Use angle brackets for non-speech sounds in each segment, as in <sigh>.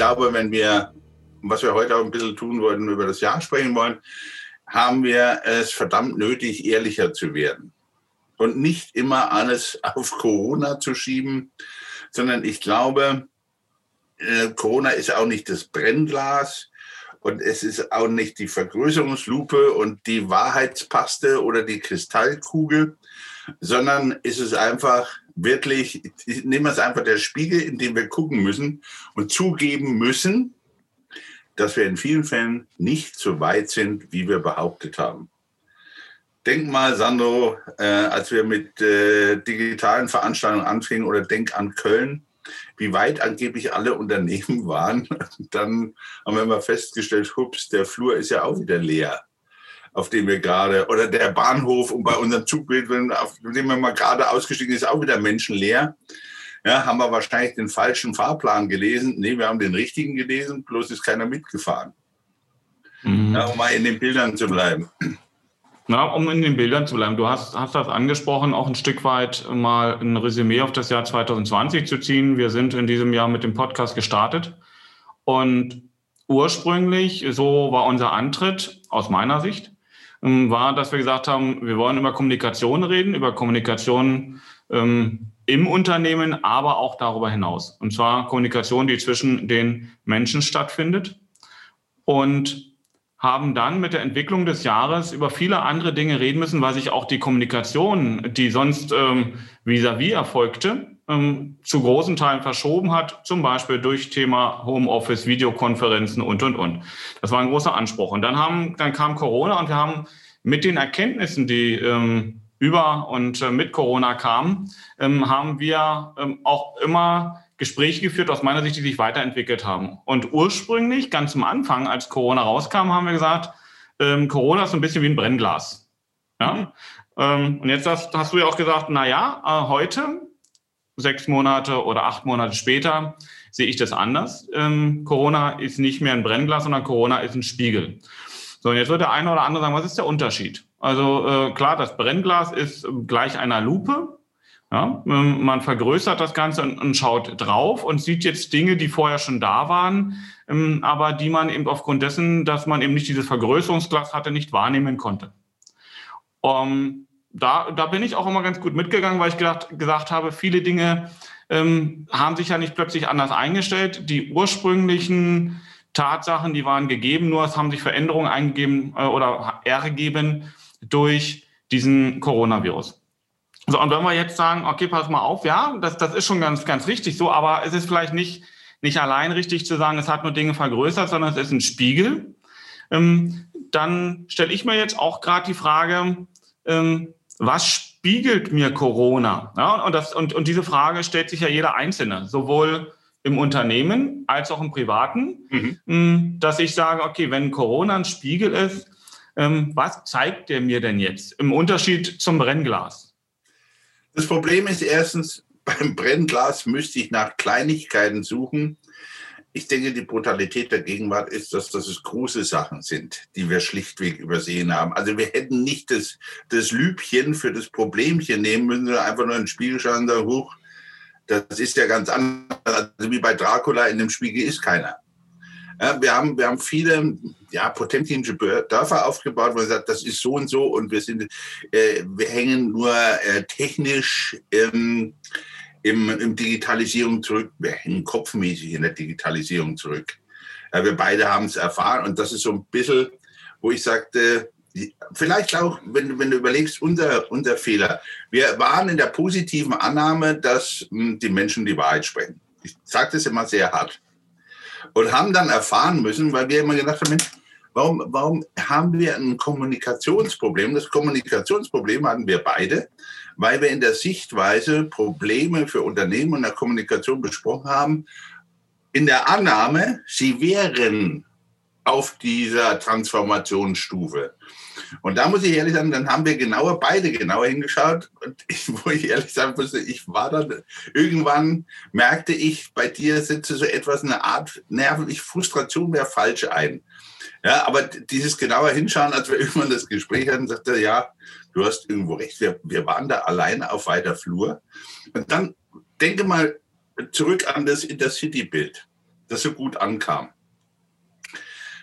glaube, wenn wir, was wir heute auch ein bisschen tun wollten, über das Jahr sprechen wollen, haben wir es verdammt nötig, ehrlicher zu werden. Und nicht immer alles <laughs> auf Corona zu schieben, sondern ich glaube, äh, Corona ist auch nicht das Brennglas und es ist auch nicht die Vergrößerungslupe und die Wahrheitspaste oder die Kristallkugel, sondern ist es einfach wirklich, nehmen wir es einfach der Spiegel, in dem wir gucken müssen und zugeben müssen, dass wir in vielen Fällen nicht so weit sind, wie wir behauptet haben. Denk mal, Sandro, äh, als wir mit äh, digitalen Veranstaltungen anfingen oder denk an Köln, wie weit angeblich alle Unternehmen <laughs> waren. Dann haben wir mal festgestellt, hups, der Flur ist ja auch wieder leer, auf dem wir gerade, oder der Bahnhof und bei unserem Zugbild, auf dem wir mal gerade ausgestiegen ist, auch wieder menschenleer. Ja, haben wir wahrscheinlich den falschen Fahrplan gelesen. Nee, wir haben den richtigen gelesen, bloß ist keiner mitgefahren. Mhm. Ja, um mal in den Bildern zu bleiben. Na, um in den Bildern zu bleiben, du hast, hast das angesprochen, auch ein Stück weit mal ein Resümee auf das Jahr 2020 zu ziehen. Wir sind in diesem Jahr mit dem Podcast gestartet und ursprünglich, so war unser Antritt aus meiner Sicht, war, dass wir gesagt haben, wir wollen über Kommunikation reden, über Kommunikation ähm, im Unternehmen, aber auch darüber hinaus. Und zwar Kommunikation, die zwischen den Menschen stattfindet. Und haben dann mit der Entwicklung des Jahres über viele andere Dinge reden müssen, weil sich auch die Kommunikation, die sonst ähm, vis-à-vis erfolgte, ähm, zu großen Teilen verschoben hat, zum Beispiel durch Thema Homeoffice, Videokonferenzen und, und, und. Das war ein großer Anspruch. Und dann, haben, dann kam Corona und wir haben mit den Erkenntnissen, die ähm, über und äh, mit Corona kamen, ähm, haben wir ähm, auch immer Gespräche geführt, aus meiner Sicht, die sich weiterentwickelt haben. Und ursprünglich, ganz am Anfang, als Corona rauskam, haben wir gesagt, ähm, Corona ist so ein bisschen wie ein Brennglas. Ja? Mhm. Ähm, und jetzt hast, hast, du ja auch gesagt, na ja, äh, heute, sechs Monate oder acht Monate später, sehe ich das anders. Ähm, Corona ist nicht mehr ein Brennglas, sondern Corona ist ein Spiegel. So, und jetzt wird der eine oder andere sagen, was ist der Unterschied? Also äh, klar, das Brennglas ist gleich einer Lupe. Ja, ähm, man vergrößert das Ganze und, schaut drauf und sieht jetzt Dinge, die vorher schon da waren, ähm, aber die man eben aufgrund dessen, dass man eben nicht dieses Vergrößerungsglas hatte, nicht wahrnehmen konnte. Um, da, da bin ich auch immer ganz gut mitgegangen, weil ich gedacht, gesagt habe, viele Dinge ähm, haben sich ja nicht plötzlich anders eingestellt. Die ursprünglichen Tatsachen, die waren gegeben, nur es haben sich Veränderungen eingegeben äh, oder ergeben durch diesen Coronavirus. So, und wenn wir jetzt sagen, okay, pass mal auf, ja, das, das ist schon ganz, ganz richtig so, aber es ist vielleicht nicht, nicht allein richtig zu sagen, es hat nur Dinge vergrößert, sondern es ist ein Spiegel. Ähm, dann stelle ich mir jetzt auch gerade die Frage, ähm, was spiegelt mir Corona? Ja, und, das, und, und diese Frage stellt sich ja jeder Einzelne, sowohl im Unternehmen als auch im Privaten, mhm. Ähm, dass ich sage, okay, wenn Corona ein Spiegel ist, ähm, was zeigt der mir denn jetzt im Unterschied zum Brennglas? Das Problem ist erstens, <laughs> beim Brennglas müsste ich nach Kleinigkeiten suchen. Ich denke, die Brutalität der Gegenwart ist, dass das große Sachen sind, die wir schlichtweg übersehen haben. Also wir hätten nicht das, das Lübchen für das Problemchen nehmen müssen, sondern einfach nur in den Spiegel schauen und sagen, huch, das ist ja ganz anders. Also wie bei Dracula, in dem Spiegel ist keiner. Ja, wir, haben, wir haben viele ja, potemkinische Dörfer aufgebaut, wo man sagt, das ist so und so und wir sind, äh, wir hängen nur äh, technisch ähm, im, im Digitalisierung zurück. Wir hängen kopfmäßig in der Digitalisierung zurück. Wir beide haben es erfahren und das ist so ein bisschen, wo ich sagte, vielleicht auch, wenn, wenn du überlegst, unser, unser Fehler. Wir waren in der positiven Annahme, dass hm, die Menschen die Wahrheit sprechen. Ich sage das immer sehr hart und haben dann erfahren müssen, weil wir immer gedacht haben, warum, warum haben wir ein Kommunikationsproblem? Das Kommunikationsproblem hatten wir beide, weil wir in der Sichtweise Probleme für Unternehmen und der Kommunikation besprochen haben, in der Annahme, sie wären auf dieser Transformationsstufe. Und da muss ich ehrlich sagen, dann haben wir genauer, beide genauer hingeschaut. Und <laughs> ich, wo ich ehrlich sagen musste, ich war dann, irgendwann merkte ich, bei dir sitze so etwas, eine Art nervlich, Frustration wäre falsch ein. Ja, aber dieses genauer Hinschauen, als wir <laughs> irgendwann das Gespräch hatten, sagte er, ja, du hast irgendwo recht, wir, wir waren da alleine auf weiter Flur. Und dann denke mal zurück an das Intercity-Bild. das so gut ankam.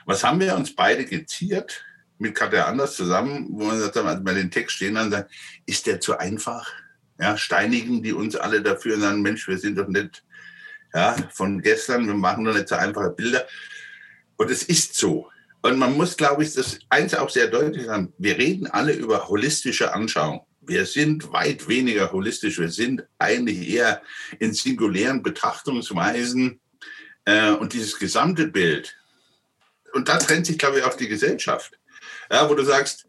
Was haben wir uns beide geziert mit Katja Anders zusammen, wo wir gesagt als wir den Text stehen, dann sagen, ist der zu einfach? Ja, steinigen die uns alle dafür und sagen, Mensch, wir sind doch nicht ja, von gestern, wir machen doch nicht so einfache Bilder. Und es ist so. Und man muss, glaube ich, das eins auch sehr deutlich sagen, wir reden alle über holistische Anschauung. Wir sind weit weniger holistisch, wir sind eigentlich eher in singulären Betrachtungsweisen. Äh, und dieses gesamte Bild, und da trennt sich, glaube ich, auch die Gesellschaft. Ja, wo du sagst,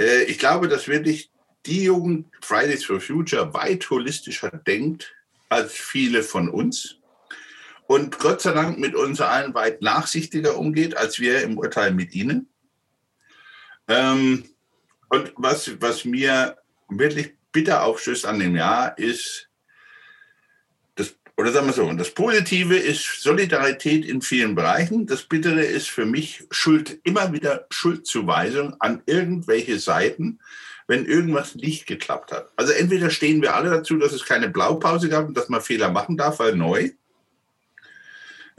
äh, ich glaube, dass wirklich die Jugend Fridays for Future weit holistischer denkt als viele von uns und Gott sei Dank mit uns allen weit nachsichtiger umgeht, als wir im Urteil mit ihnen. Ähm, und was, was mir wirklich bitter aufstößt an dem Jahr ist, das, oder sagen wir so, das Positive ist Solidarität in vielen Bereichen. Das Bittere ist für mich Schuld, immer wieder Schuldzuweisung an irgendwelche Seiten, wenn irgendwas nicht geklappt hat. Also entweder stehen wir alle dazu, dass es keine Blaupause gab und dass man Fehler machen darf, weil neu.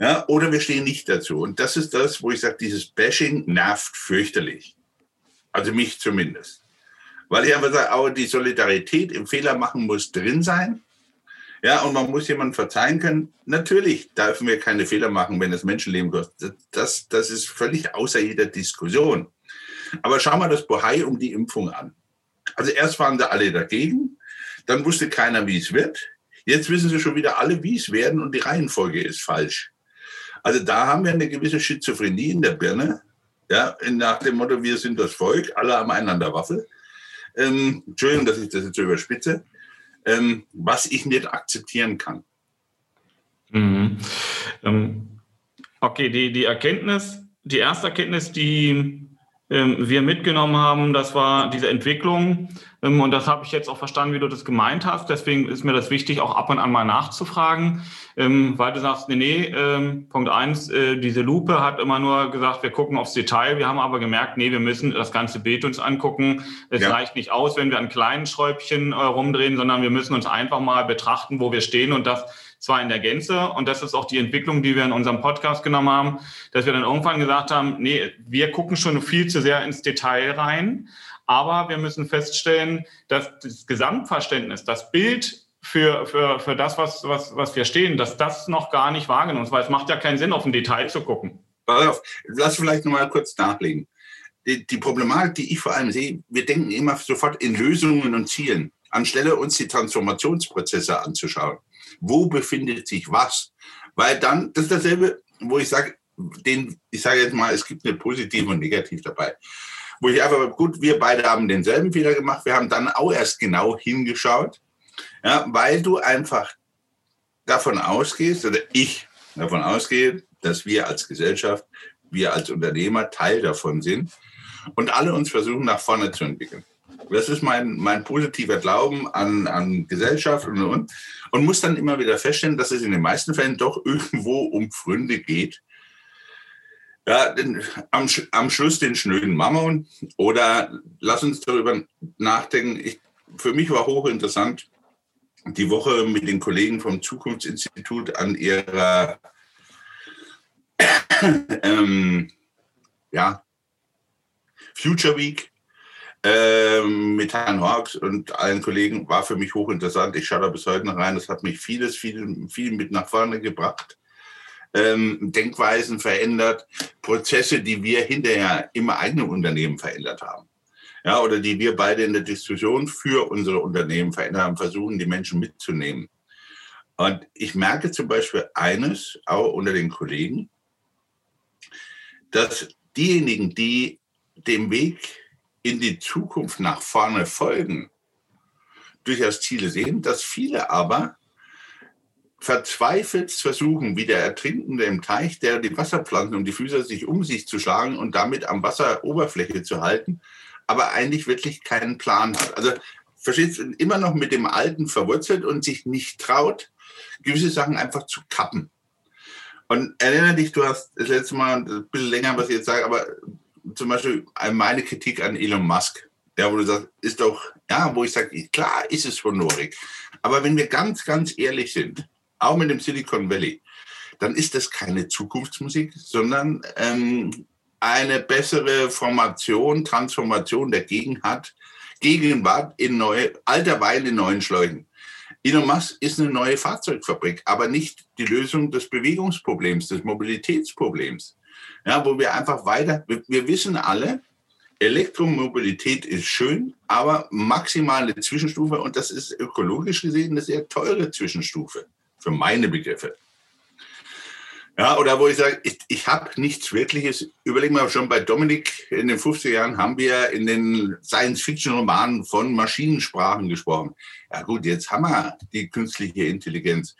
Ja, oder wir stehen nicht dazu. Und das ist das, wo ich sage, dieses Bashing nervt fürchterlich. Also mich zumindest. Weil ich einfach sage, auch die Solidarität im Fehler machen muss drin sein. Ja, und man muss jemandem verzeihen können. Natürlich dürfen wir keine Fehler machen, wenn es Menschenleben kostet. Das, das ist völlig außer jeder Diskussion. Aber schau mal das Bohai um die Impfung an. Also erst waren da alle dagegen, dann wusste keiner, wie es wird. Jetzt wissen sie schon wieder alle, wie es werden und die Reihenfolge ist falsch. Also da haben wir eine gewisse Schizophrenie in der Birne. Ja, nach dem Motto, wir sind das Volk, alle haben einander Waffe. Ähm, Entschuldigung, dass ich das jetzt so überspitze. Ähm, was ich nicht akzeptieren kann. Mhm. Ähm, okay, die, die Erkenntnis, die erste Erkenntnis, die ähm, wir mitgenommen haben, das war diese Entwicklung. Ähm, und das habe ich jetzt auch verstanden, wie du das gemeint hast. Deswegen ist mir das wichtig, auch ab und an mal nachzufragen, ähm, weil du sagst, nee, nee, Punkt eins, äh, diese Lupe hat immer nur gesagt, wir gucken aufs Detail. Wir haben aber gemerkt, nee, wir müssen das ganze Bild uns angucken. Es ja. reicht nicht aus, wenn wir an kleinen Schräubchen äh, rumdrehen, sondern wir müssen uns einfach mal betrachten, wo wir stehen und das zwar in der Gänze, und das ist auch die Entwicklung, die wir in unserem Podcast genommen haben, dass wir dann irgendwann gesagt haben, nee, wir gucken schon viel zu sehr ins Detail rein, aber wir müssen feststellen, dass das Gesamtverständnis, das Bild für, für, für das, was, was, was wir stehen, dass das noch gar nicht wahrgenommen ist, weil es macht ja keinen Sinn, auf ein Detail zu gucken. Auf, lass vielleicht noch mal kurz nachlegen. Die, die Problematik, die ich vor allem sehe, wir denken immer sofort in Lösungen und Zielen, anstelle uns die Transformationsprozesse anzuschauen wo befindet sich was. Weil dann, das ist dasselbe, wo ich sage, den, ich sage jetzt mal, es gibt eine positive und negativ dabei. Wo ich einfach, gut, wir beide haben denselben Fehler gemacht, wir haben dann auch erst genau hingeschaut, ja, weil du einfach davon ausgehst, oder ich davon ausgehe, dass wir als Gesellschaft, wir als Unternehmer Teil davon sind und alle uns versuchen, nach vorne zu entwickeln. Das ist mein, mein positiver Glauben an, an Gesellschaft und, und, und muss dann immer wieder feststellen, dass es in den meisten Fällen doch irgendwo um Pfründe geht. Ja, den, am, am Schluss den schnöden Mammon oder lass uns darüber nachdenken. Ich, für mich war hochinteressant, die Woche mit den Kollegen vom Zukunftsinstitut an ihrer <coughs> ähm, ja, Future Week ähm, mit Herrn Hawks und allen Kollegen war für mich hochinteressant. Ich schaue da bis heute noch rein. Das hat mich vieles, viel, viel mit nach vorne gebracht. Ähm, Denkweisen verändert, Prozesse, die wir hinterher im eigenen Unternehmen verändert haben. Ja, oder die wir beide in der Diskussion für unsere Unternehmen verändert haben, versuchen, die Menschen mitzunehmen. Und ich merke zum Beispiel eines, auch unter den Kollegen, dass diejenigen, die dem Weg in die Zukunft nach vorne folgen, durchaus Ziele sehen, dass viele aber verzweifelt versuchen, wie der Ertrinkende im Teich, der die Wasserpflanzen und die Füße sich um sich zu schlagen und damit am Wasseroberfläche zu halten, aber eigentlich wirklich keinen Plan hat. Also versteht immer noch mit dem Alten verwurzelt und sich nicht traut, gewisse Sachen einfach zu kappen. Und erinnere dich, du hast das letzte Mal ein bisschen länger, was ich jetzt sage, aber zum Beispiel meine Kritik an Elon Musk, ja, wo du sagst, ist doch, ja, wo ich sage, klar ist es honorig. Aber wenn wir ganz, ganz ehrlich sind, auch mit dem Silicon Valley, dann ist das keine Zukunftsmusik, sondern ähm, eine bessere Formation, Transformation der Gegenwart, Gegenwart in neue, alter Wein in neuen Schläuchen. Elon Musk ist eine neue Fahrzeugfabrik, aber nicht die Lösung des Bewegungsproblems, des Mobilitätsproblems. Ja, wo wir einfach weiter, wir, wir wissen alle, Elektromobilität ist schön, aber maximale Zwischenstufe und das ist ökologisch gesehen eine sehr teure Zwischenstufe für meine Begriffe. Ja, oder wo ich sage, ich, ich habe nichts Wirkliches. Überlegen wir schon bei Dominik, in den 50er Jahren haben wir in den Science-Fiction-Romanen von Maschinensprachen gesprochen. Ja gut, jetzt haben wir die künstliche Intelligenz.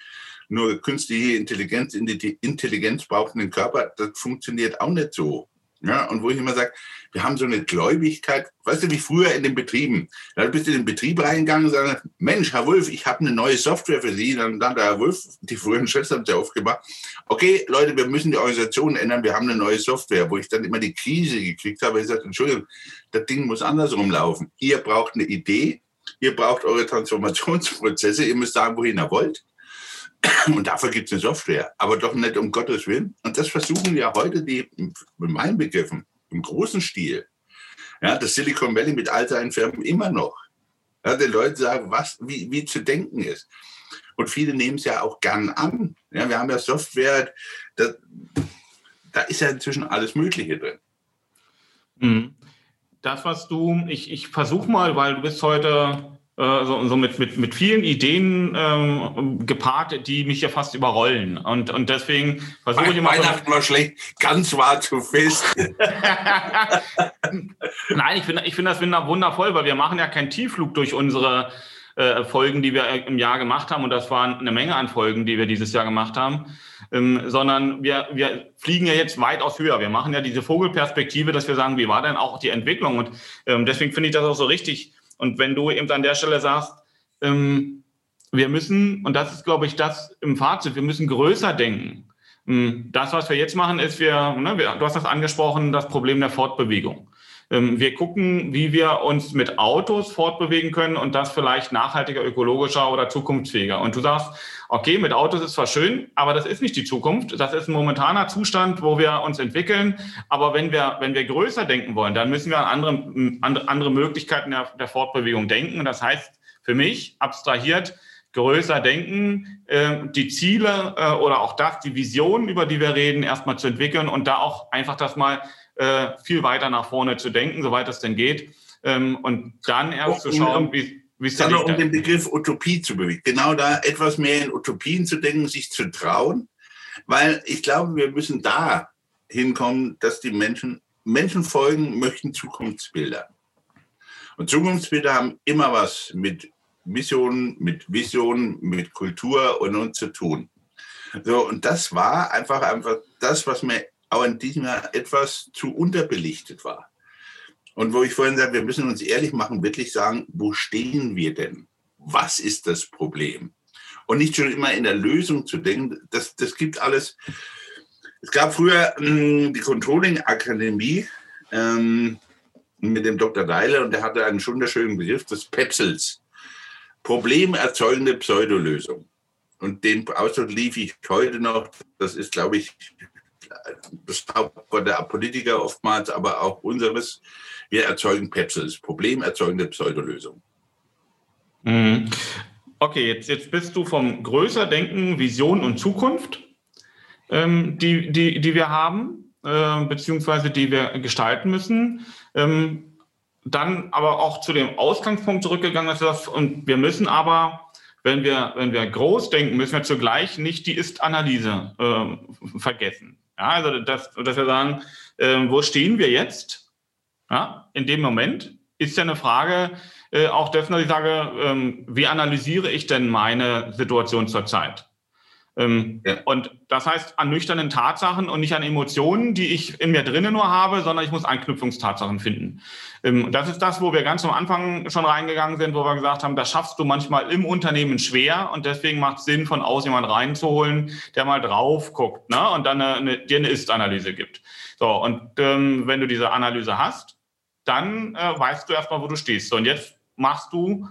Nur künstliche Intelligenz, Intelligenz braucht einen Körper, das funktioniert auch nicht so. Ja, und wo ich immer sage, wir haben so eine Gläubigkeit, weißt du, wie früher in den Betrieben. Da bist du in den Betrieb reingegangen und sagst, Mensch, Herr Wolf, ich habe eine neue Software für Sie. Dann hat der Herr Wolf, die früheren Chefs haben es ja aufgemacht. Okay, Leute, wir müssen die Organisation ändern, wir haben eine neue Software, wo ich dann immer die Krise gekriegt habe. Ich sagte, Entschuldigung, das Ding muss andersrum laufen. Ihr braucht eine Idee, ihr braucht eure Transformationsprozesse, ihr müsst sagen, wohin ihr wollt. <coughs> Und dafür gibt es eine Software, aber doch nicht um Gottes Willen. Und das versuchen ja heute die, mit meinen Begriffen, im großen Stil, ja, das Silicon Valley mit all seinen Firmen immer noch. Ja, den Leuten sagen, was, wie, wie zu denken ist. Und viele nehmen es ja auch gern an. Ja, wir haben ja Software, da, da ist ja inzwischen alles Mögliche drin. Mhm. Das, was du, ich, ich versuche mal, weil du bist heute so, so mit, mit, mit vielen Ideen ähm, gepaart, die mich ja fast überrollen. Und, und deswegen versuche ich immer. Weihnachten war schlecht, ganz war zu fest. <laughs> Nein, ich finde ich finde das wundervoll, weil wir machen ja keinen Tiefflug durch unsere äh, Folgen, die wir im Jahr gemacht haben. Und das waren eine Menge an Folgen, die wir dieses Jahr gemacht haben. Ähm, sondern wir, wir fliegen ja jetzt weitaus höher. Wir machen ja diese Vogelperspektive, dass wir sagen, wie war denn auch die Entwicklung? Und ähm, deswegen finde ich das auch so richtig, und wenn du eben an der Stelle sagst, ähm, wir müssen, und das ist, glaube ich, das im Fazit, wir müssen größer denken. Ähm, das, was wir jetzt machen, ist, wir, ne, wir, du hast das angesprochen, das Problem der Fortbewegung. Ähm, wir gucken, wie wir uns mit Autos fortbewegen können und das vielleicht nachhaltiger, ökologischer oder zukunftsfähiger. Und du sagst, okay, mit Autos ist zwar schön, aber das ist nicht die Zukunft. Das ist ein momentaner Zustand, wo wir uns entwickeln. Aber wenn wir, wenn wir größer denken wollen, dann müssen wir an andere, andere Möglichkeiten der, der Fortbewegung denken. Das heißt, für mich abstrahiert, größer denken, äh, die Ziele äh, oder auch das, die Vision, über die wir reden, erstmal zu entwickeln und da auch einfach das mal äh, viel weiter nach vorne zu denken, soweit es denn geht. Ähm, und dann erst zu schauen, wie, wie es dann um den Begriff Utopie zu bewegen. Genau da etwas mehr in Utopien zu denken, sich zu trauen. Weil ich glaube, wir müssen da hinkommen, dass die Menschen, Menschen folgen, möchten Zukunftsbilder. Und Zukunftsbilder haben immer was mit Missionen, mit Visionen, mit Kultur und uns zu tun. So, und das war einfach, einfach das, was mir auch in diesem Jahr etwas zu unterbelichtet war. Und wo ich vorhin sagte, wir müssen uns ehrlich machen, wirklich sagen, wo stehen wir denn? Was ist das Problem? Und nicht schon immer in der Lösung zu denken, das, das gibt alles. Es gab früher mh, hm, die Controlling-Akademie ähm, mit dem Dr. Deiler und der hatte einen wunderschönen Begriff des Petzels. Problemerzeugende Pseudolösung. Und den Ausdruck lief ich heute noch. Das ist, glaube ich, das Hauptwort der Politiker oftmals, aber auch unseres, wir erzeugen Petzels, problemerzeugende Pseudolösungen. Mhm. Okay, jetzt, jetzt bist du vom größer Denken, Vision und Zukunft, ähm, die, die, die wir haben, äh, beziehungsweise die wir gestalten müssen. Ähm, dann aber auch zu dem Ausgangspunkt zurückgegangen, dass und wir müssen aber wenn wir, wenn wir groß denken, müssen wir zugleich nicht die Ist-Analyse äh, vergessen. Ja, also das, dass wir sagen, äh, wo stehen wir jetzt? Ja, in dem Moment ist ja eine Frage äh, auch dessen, dass ich sage, ähm, wie analysiere ich denn meine Situation zurzeit? Ähm, ja. Und das heißt an nüchternen Tatsachen und nicht an Emotionen, die ich in mir drinnen nur habe, sondern ich muss Anknüpfungstatsachen finden. Ähm, das ist das, wo wir ganz am Anfang schon reingegangen sind, wo wir gesagt haben, das schaffst du manchmal im Unternehmen schwer und deswegen macht es Sinn, von außen jemanden reinzuholen, der mal drauf guckt ne? und dann eine, eine, dir eine Ist-Analyse gibt. So, und ähm, wenn du diese Analyse hast, dann äh, weißt du erstmal, wo du stehst. So, und jetzt machst du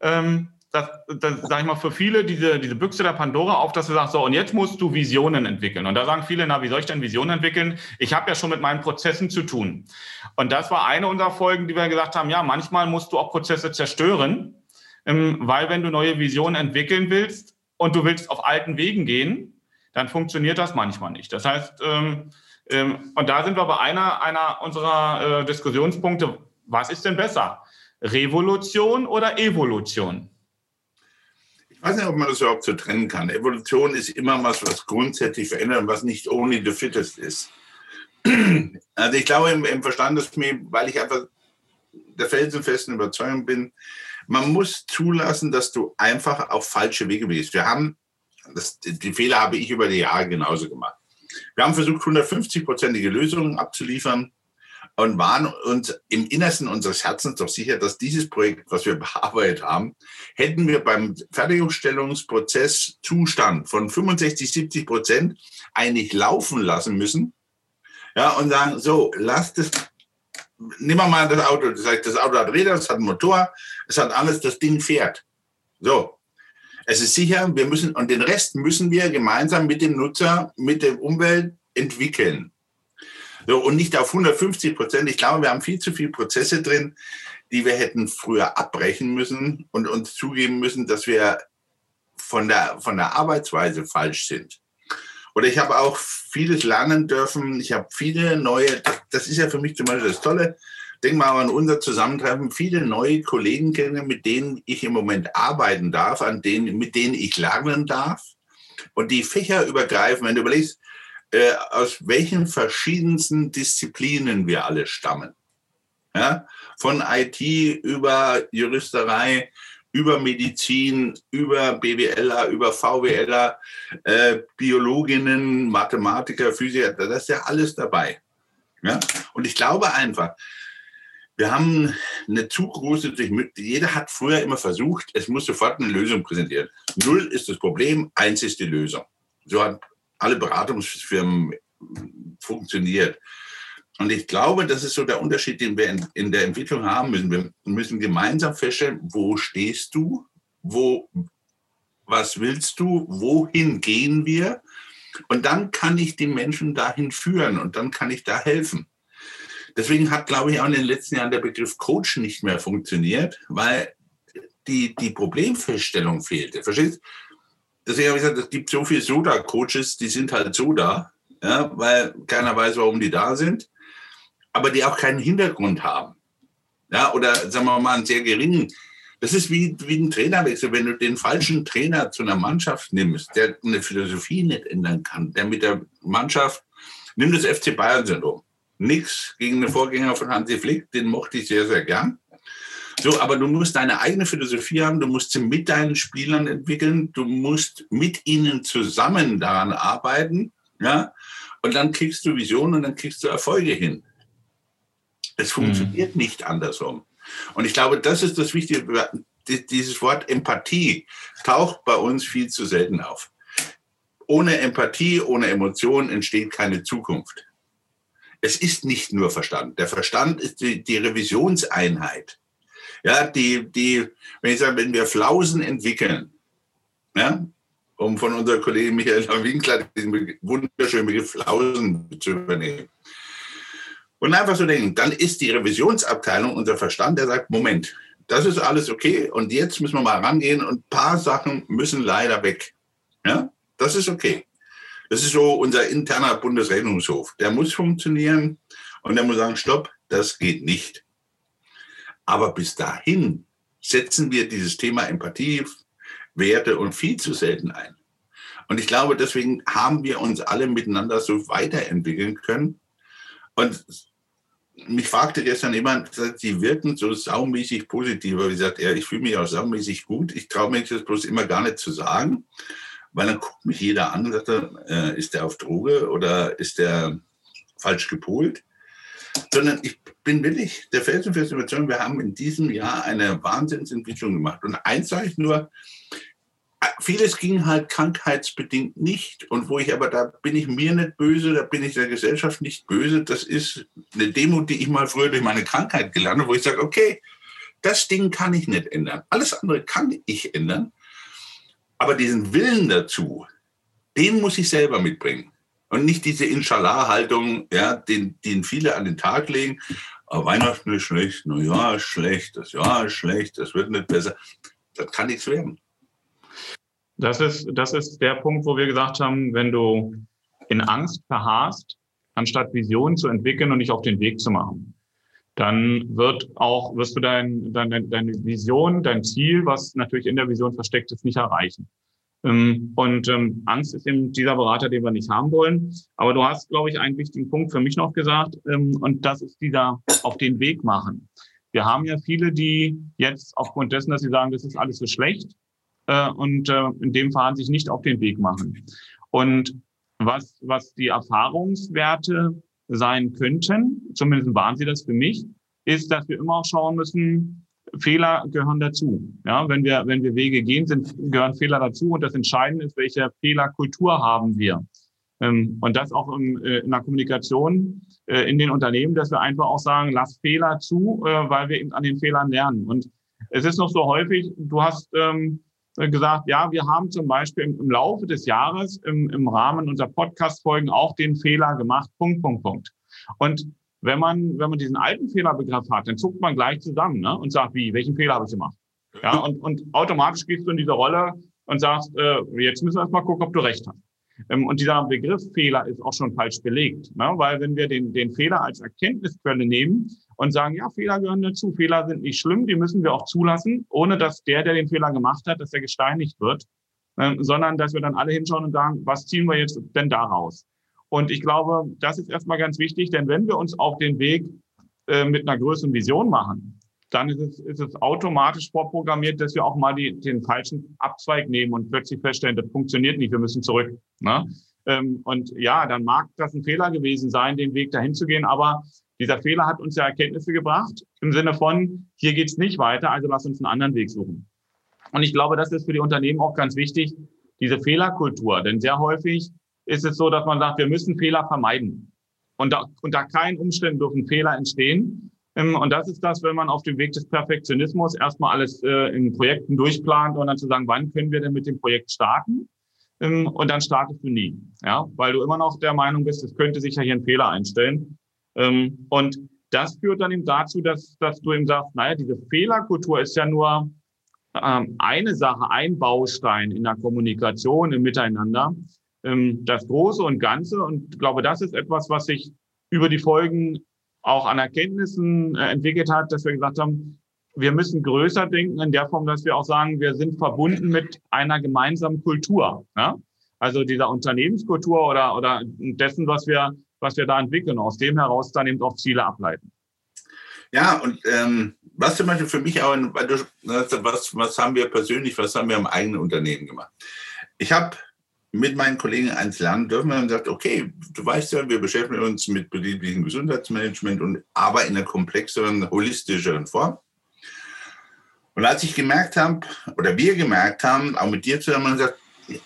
ähm, das, das sage ich mal, für viele diese, diese Büchse der Pandora auf, dass du sagst, so, und jetzt musst du Visionen entwickeln. Und da sagen viele, na, wie soll ich denn Visionen entwickeln? Ich habe ja schon mit meinen Prozessen zu tun. Und das war eine unserer Folgen, die wir gesagt haben, ja, manchmal musst du auch Prozesse zerstören, ähm, weil wenn du neue Visionen entwickeln willst und du willst auf alten Wegen gehen, dann funktioniert das manchmal nicht. Das heißt, ähm, ähm, und da sind wir bei einer, einer unserer äh, Diskussionspunkte, was ist denn besser? Revolution oder Evolution? Ich weiß nicht, ob man das überhaupt so trennen kann. Evolution ist immer was, was grundsätzlich verändert und was nicht only the fittest ist. <clears throat> Also ich glaube im, im mir, weil ich einfach der felsenfesten Überzeugung bin, man muss zulassen, dass du einfach auf falsche Wege gehst. Wir haben, das, die Fehler habe ich über die Jahre genauso gemacht. Wir haben versucht, 150-prozentige Lösungen abzuliefern und waren uns im Innersten unseres Herzens doch sicher, dass dieses Projekt, was wir bearbeitet haben, hätten wir beim Fertigungsstellungsprozess Zustand von 65, 70 Prozent eigentlich laufen lassen müssen. Ja, und sagen, so, lasst es, nehmen wir mal das Auto, das, heißt, das Auto hat Räder, es hat einen Motor, es hat alles, das Ding fährt. So, es ist sicher, wir müssen, und den Rest müssen wir gemeinsam mit dem Nutzer, mit der Umwelt entwickeln. So, und nicht auf 150 Prozent. Ich glaube, wir haben viel zu viele Prozesse drin, die wir hätten früher abbrechen müssen und uns zugeben müssen, dass wir von der, von der Arbeitsweise falsch sind. Oder ich habe auch vieles lernen dürfen. Ich habe viele neue, das ist ja für mich zum Beispiel das Tolle. Denk mal an unser Zusammentreffen, viele neue Kollegen kennen, mit denen ich im Moment arbeiten darf, an denen, mit denen ich lernen darf. Und die Fächer übergreifen, wenn du überlegst, äh, aus welchen verschiedensten Disziplinen wir alle stammen. Ja? Von IT über Juristerei, über Medizin, über BWLer, über VWLer, äh, Biologinnen, Mathematiker, Physiker, das ist ja alles dabei. Ja? Und ich glaube einfach, wir haben eine zu große, jeder hat früher immer versucht, es muss sofort eine Lösung präsentieren. Null ist das Problem, eins ist die Lösung. So hat alle Beratungsfirmen funktioniert. Und ich glaube, das ist so der Unterschied, den wir in, in, der Entwicklung haben müssen. Wir müssen gemeinsam feststellen, wo stehst du, wo, was willst du, wohin gehen wir? Und dann kann ich die Menschen dahin führen und dann kann ich da helfen. Deswegen hat, glaube ich, auch in den letzten Jahren der Begriff Coach nicht mehr funktioniert, weil die, die Problemfeststellung fehlte. Verstehst? Deswegen habe ich gesagt, es gibt so viele Soda-Coaches, die sind halt so da, ja, weil keiner weiß, warum die da sind, aber die auch keinen Hintergrund haben. Ja, oder sagen wir mal einen sehr geringen. Das ist wie, wie ein Trainerwechsel. Wenn du den falschen Trainer zu einer Mannschaft nimmst, der eine Philosophie nicht ändern kann, der mit der Mannschaft, nimm das FC Bayern-Syndrom. Nix gegen den Vorgänger von Hansi Flick, den mochte ich sehr, sehr gern. So, aber du musst deine eigene Philosophie haben, du musst sie mit deinen Spielern entwickeln, du musst mit ihnen zusammen daran arbeiten, ja, und dann kriegst du Visionen und dann kriegst du Erfolge hin. Es funktioniert mhm. nicht andersrum. Und ich glaube, das ist das Wichtige. Dieses Wort Empathie taucht bei uns viel zu selten auf. Ohne Empathie, ohne Emotion entsteht keine Zukunft. Es ist nicht nur Verstand. Der Verstand ist die, die Revisionseinheit. Ja, die, die, wenn ich sage, wenn wir Flausen entwickeln, ja, um von unserer Kollegin Michael Winkler diesen wunderschönen Begriff Flausen zu übernehmen. Und einfach so denken, dann ist die Revisionsabteilung unser Verstand, der sagt, Moment, das ist alles okay und jetzt müssen wir mal rangehen und ein paar Sachen müssen leider weg. Ja, das ist okay. Das ist so unser interner Bundesrechnungshof. Der muss funktionieren und der muss sagen, stopp, das geht nicht. Aber bis dahin setzen wir dieses Thema Empathie, Werte und viel zu selten ein. Und ich glaube, deswegen haben wir uns alle miteinander so weiterentwickeln können. Und mich fragte gestern jemand, Sie wirken so saumäßig positiv. Aber ich sagte, ja, ich fühle mich auch saumäßig gut. Ich traue mich das bloß immer gar nicht zu sagen, weil dann guckt mich jeder an und sagt, äh, ist der auf Droge oder ist der falsch gepolt? Sondern ich bin wirklich der felsenfesten Überzeugung, wir haben in diesem Jahr eine Wahnsinnsentwicklung gemacht. Und eins sage ich nur, vieles ging halt krankheitsbedingt nicht. Und wo ich aber, da bin ich mir nicht böse, da bin ich der Gesellschaft nicht böse. Das ist eine Demo, die ich mal früher durch meine Krankheit gelernt habe, wo ich sage, okay, Das Ding kann ich nicht ändern. Alles andere kann ich ändern. Aber diesen Willen dazu, den muss ich selber mitbringen. Und nicht diese Inshallah-Haltung, ja, den, den viele an den Tag legen. Oh, Weihnachten ist schlecht, Neujahr ist schlecht, das Jahr ist schlecht, das wird nicht besser. Das kann nichts werden. Das ist, das ist der Punkt, wo wir gesagt haben, wenn du in Angst verharrst, anstatt Visionen zu entwickeln und dich auf den Weg zu machen, dann wird auch, wirst du dein, deine, deine Vision, dein Ziel, was natürlich in der Vision versteckt ist, nicht erreichen. Ähm, und ähm, Angst ist eben dieser Berater, den wir nicht haben wollen. Aber du hast, glaube ich, einen wichtigen Punkt für mich noch gesagt. Ähm, und das ist dieser auf den Weg machen. Wir haben ja viele, die jetzt aufgrund dessen, dass sie sagen, das ist alles so schlecht, äh, und äh, in dem Fahren sich nicht auf den Weg machen. Und was, was die Erfahrungswerte sein könnten, zumindest waren sie das für mich, ist, dass wir immer auch schauen müssen, Fehler gehören dazu. Ja, wenn wir, wenn wir Wege gehen, sind, gehören Fehler dazu. Und das Entscheidende ist, welche Fehlerkultur haben wir. Ähm, und das auch in, äh, in der Kommunikation äh, in den Unternehmen, dass wir einfach auch sagen, lass Fehler zu, äh, weil wir eben an den Fehlern lernen. Und es ist noch so häufig, du hast ähm, gesagt, ja, wir haben zum Beispiel im, im Laufe des Jahres im, im Rahmen unserer Podcast-Folgen auch den Fehler gemacht, Punkt, Punkt, Punkt. Und wenn man, wenn man diesen alten Fehlerbegriff hat, dann zuckt man gleich zusammen ne? und sagt, wie, welchen Fehler habe ich gemacht? Ja, und, und automatisch gehst du in diese Rolle und sagst, äh, jetzt müssen wir erst mal gucken, ob du recht hast. Ähm, und dieser Begriff Fehler ist auch schon falsch belegt, ne? weil wenn wir den, den Fehler als Erkenntnisquelle nehmen und sagen, ja, Fehler gehören dazu, Fehler sind nicht schlimm, die müssen wir auch zulassen, ohne dass der, der den Fehler gemacht hat, dass er gesteinigt wird, ähm, sondern dass wir dann alle hinschauen und sagen, was ziehen wir jetzt denn daraus? Und ich glaube, das ist erstmal ganz wichtig, denn wenn wir uns auf den Weg äh, mit einer größeren Vision machen, dann ist es, ist es automatisch vorprogrammiert, dass wir auch mal die, den falschen Abzweig nehmen und plötzlich feststellen, das funktioniert nicht, wir müssen zurück. Ne? Ähm, und ja, dann mag das ein Fehler gewesen sein, den Weg dahin zu gehen, aber dieser Fehler hat uns ja Erkenntnisse gebracht im Sinne von, hier geht's nicht weiter, also lass uns einen anderen Weg suchen. Und ich glaube, das ist für die Unternehmen auch ganz wichtig, diese Fehlerkultur, denn sehr häufig ist es so, dass man sagt, wir müssen Fehler vermeiden. Und da, unter keinen Umständen dürfen Fehler entstehen. Ähm, und das ist das, wenn man auf dem Weg des Perfektionismus erstmal alles äh, in Projekten durchplant und dann zu sagen, wann können wir denn mit dem Projekt starten? Ähm, und dann startest du nie, ja, weil du immer noch der Meinung bist, es könnte sich ja hier ein Fehler einstellen. Ähm, und das führt dann eben dazu, dass, dass du eben sagst, naja, diese Fehlerkultur ist ja nur eine Sache, ein Baustein in der Kommunikation, im Miteinander ähm, das Große und Ganze. Und ich glaube, das ist etwas, was sich über die Folgen auch an Erkenntnissen äh, entwickelt hat, dass wir gesagt haben, wir müssen größer denken in der Form, dass wir auch sagen, wir sind verbunden mit einer gemeinsamen Kultur. Ja? Also dieser Unternehmenskultur oder, oder dessen, was wir, was wir da entwickeln, aus dem heraus dann eben auch Ziele ableiten. Ja, und ähm, was zum Beispiel für mich auch, was, was haben wir persönlich, was haben wir im eigenen Unternehmen gemacht? Ich habe mit meinen Kollegen eins lernen dürfen und gesagt, okay, du weißt ja, wir beschäftigen uns mit betrieblichem Gesundheitsmanagement und aber in einer komplexeren, holistischeren Form. Und als ich gemerkt habe, oder wir gemerkt haben, auch mit dir zusammen, gesagt,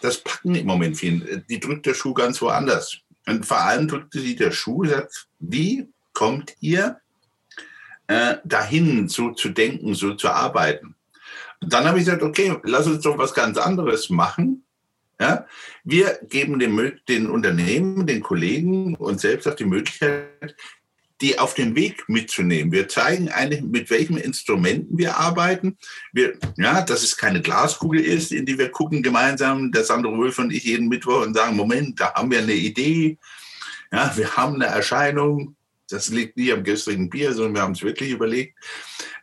das packen im Moment viel. Die drückt der Schuh ganz woanders. Und vor allem drückte sie der Schuh, sagt, wie kommt ihr äh, dahin, so zu denken, so zu arbeiten? Und dann habe ich gesagt, okay, lass uns doch was ganz anderes machen ja? Wir geben den, den Unternehmen, den Kollegen und selbst auch die Möglichkeit, die auf den Weg mitzunehmen. Wir zeigen eigentlich, mit welchen Instrumenten wir arbeiten. Wir, ja, dass es keine Glaskugel ist, in die wir gucken gemeinsam, der Sandro Wolf und ich jeden Mittwoch und sagen, Moment, da haben wir eine Idee. Ja, wir haben eine Erscheinung. Das liegt nicht am gestrigen Bier, sondern wir haben es wirklich überlegt.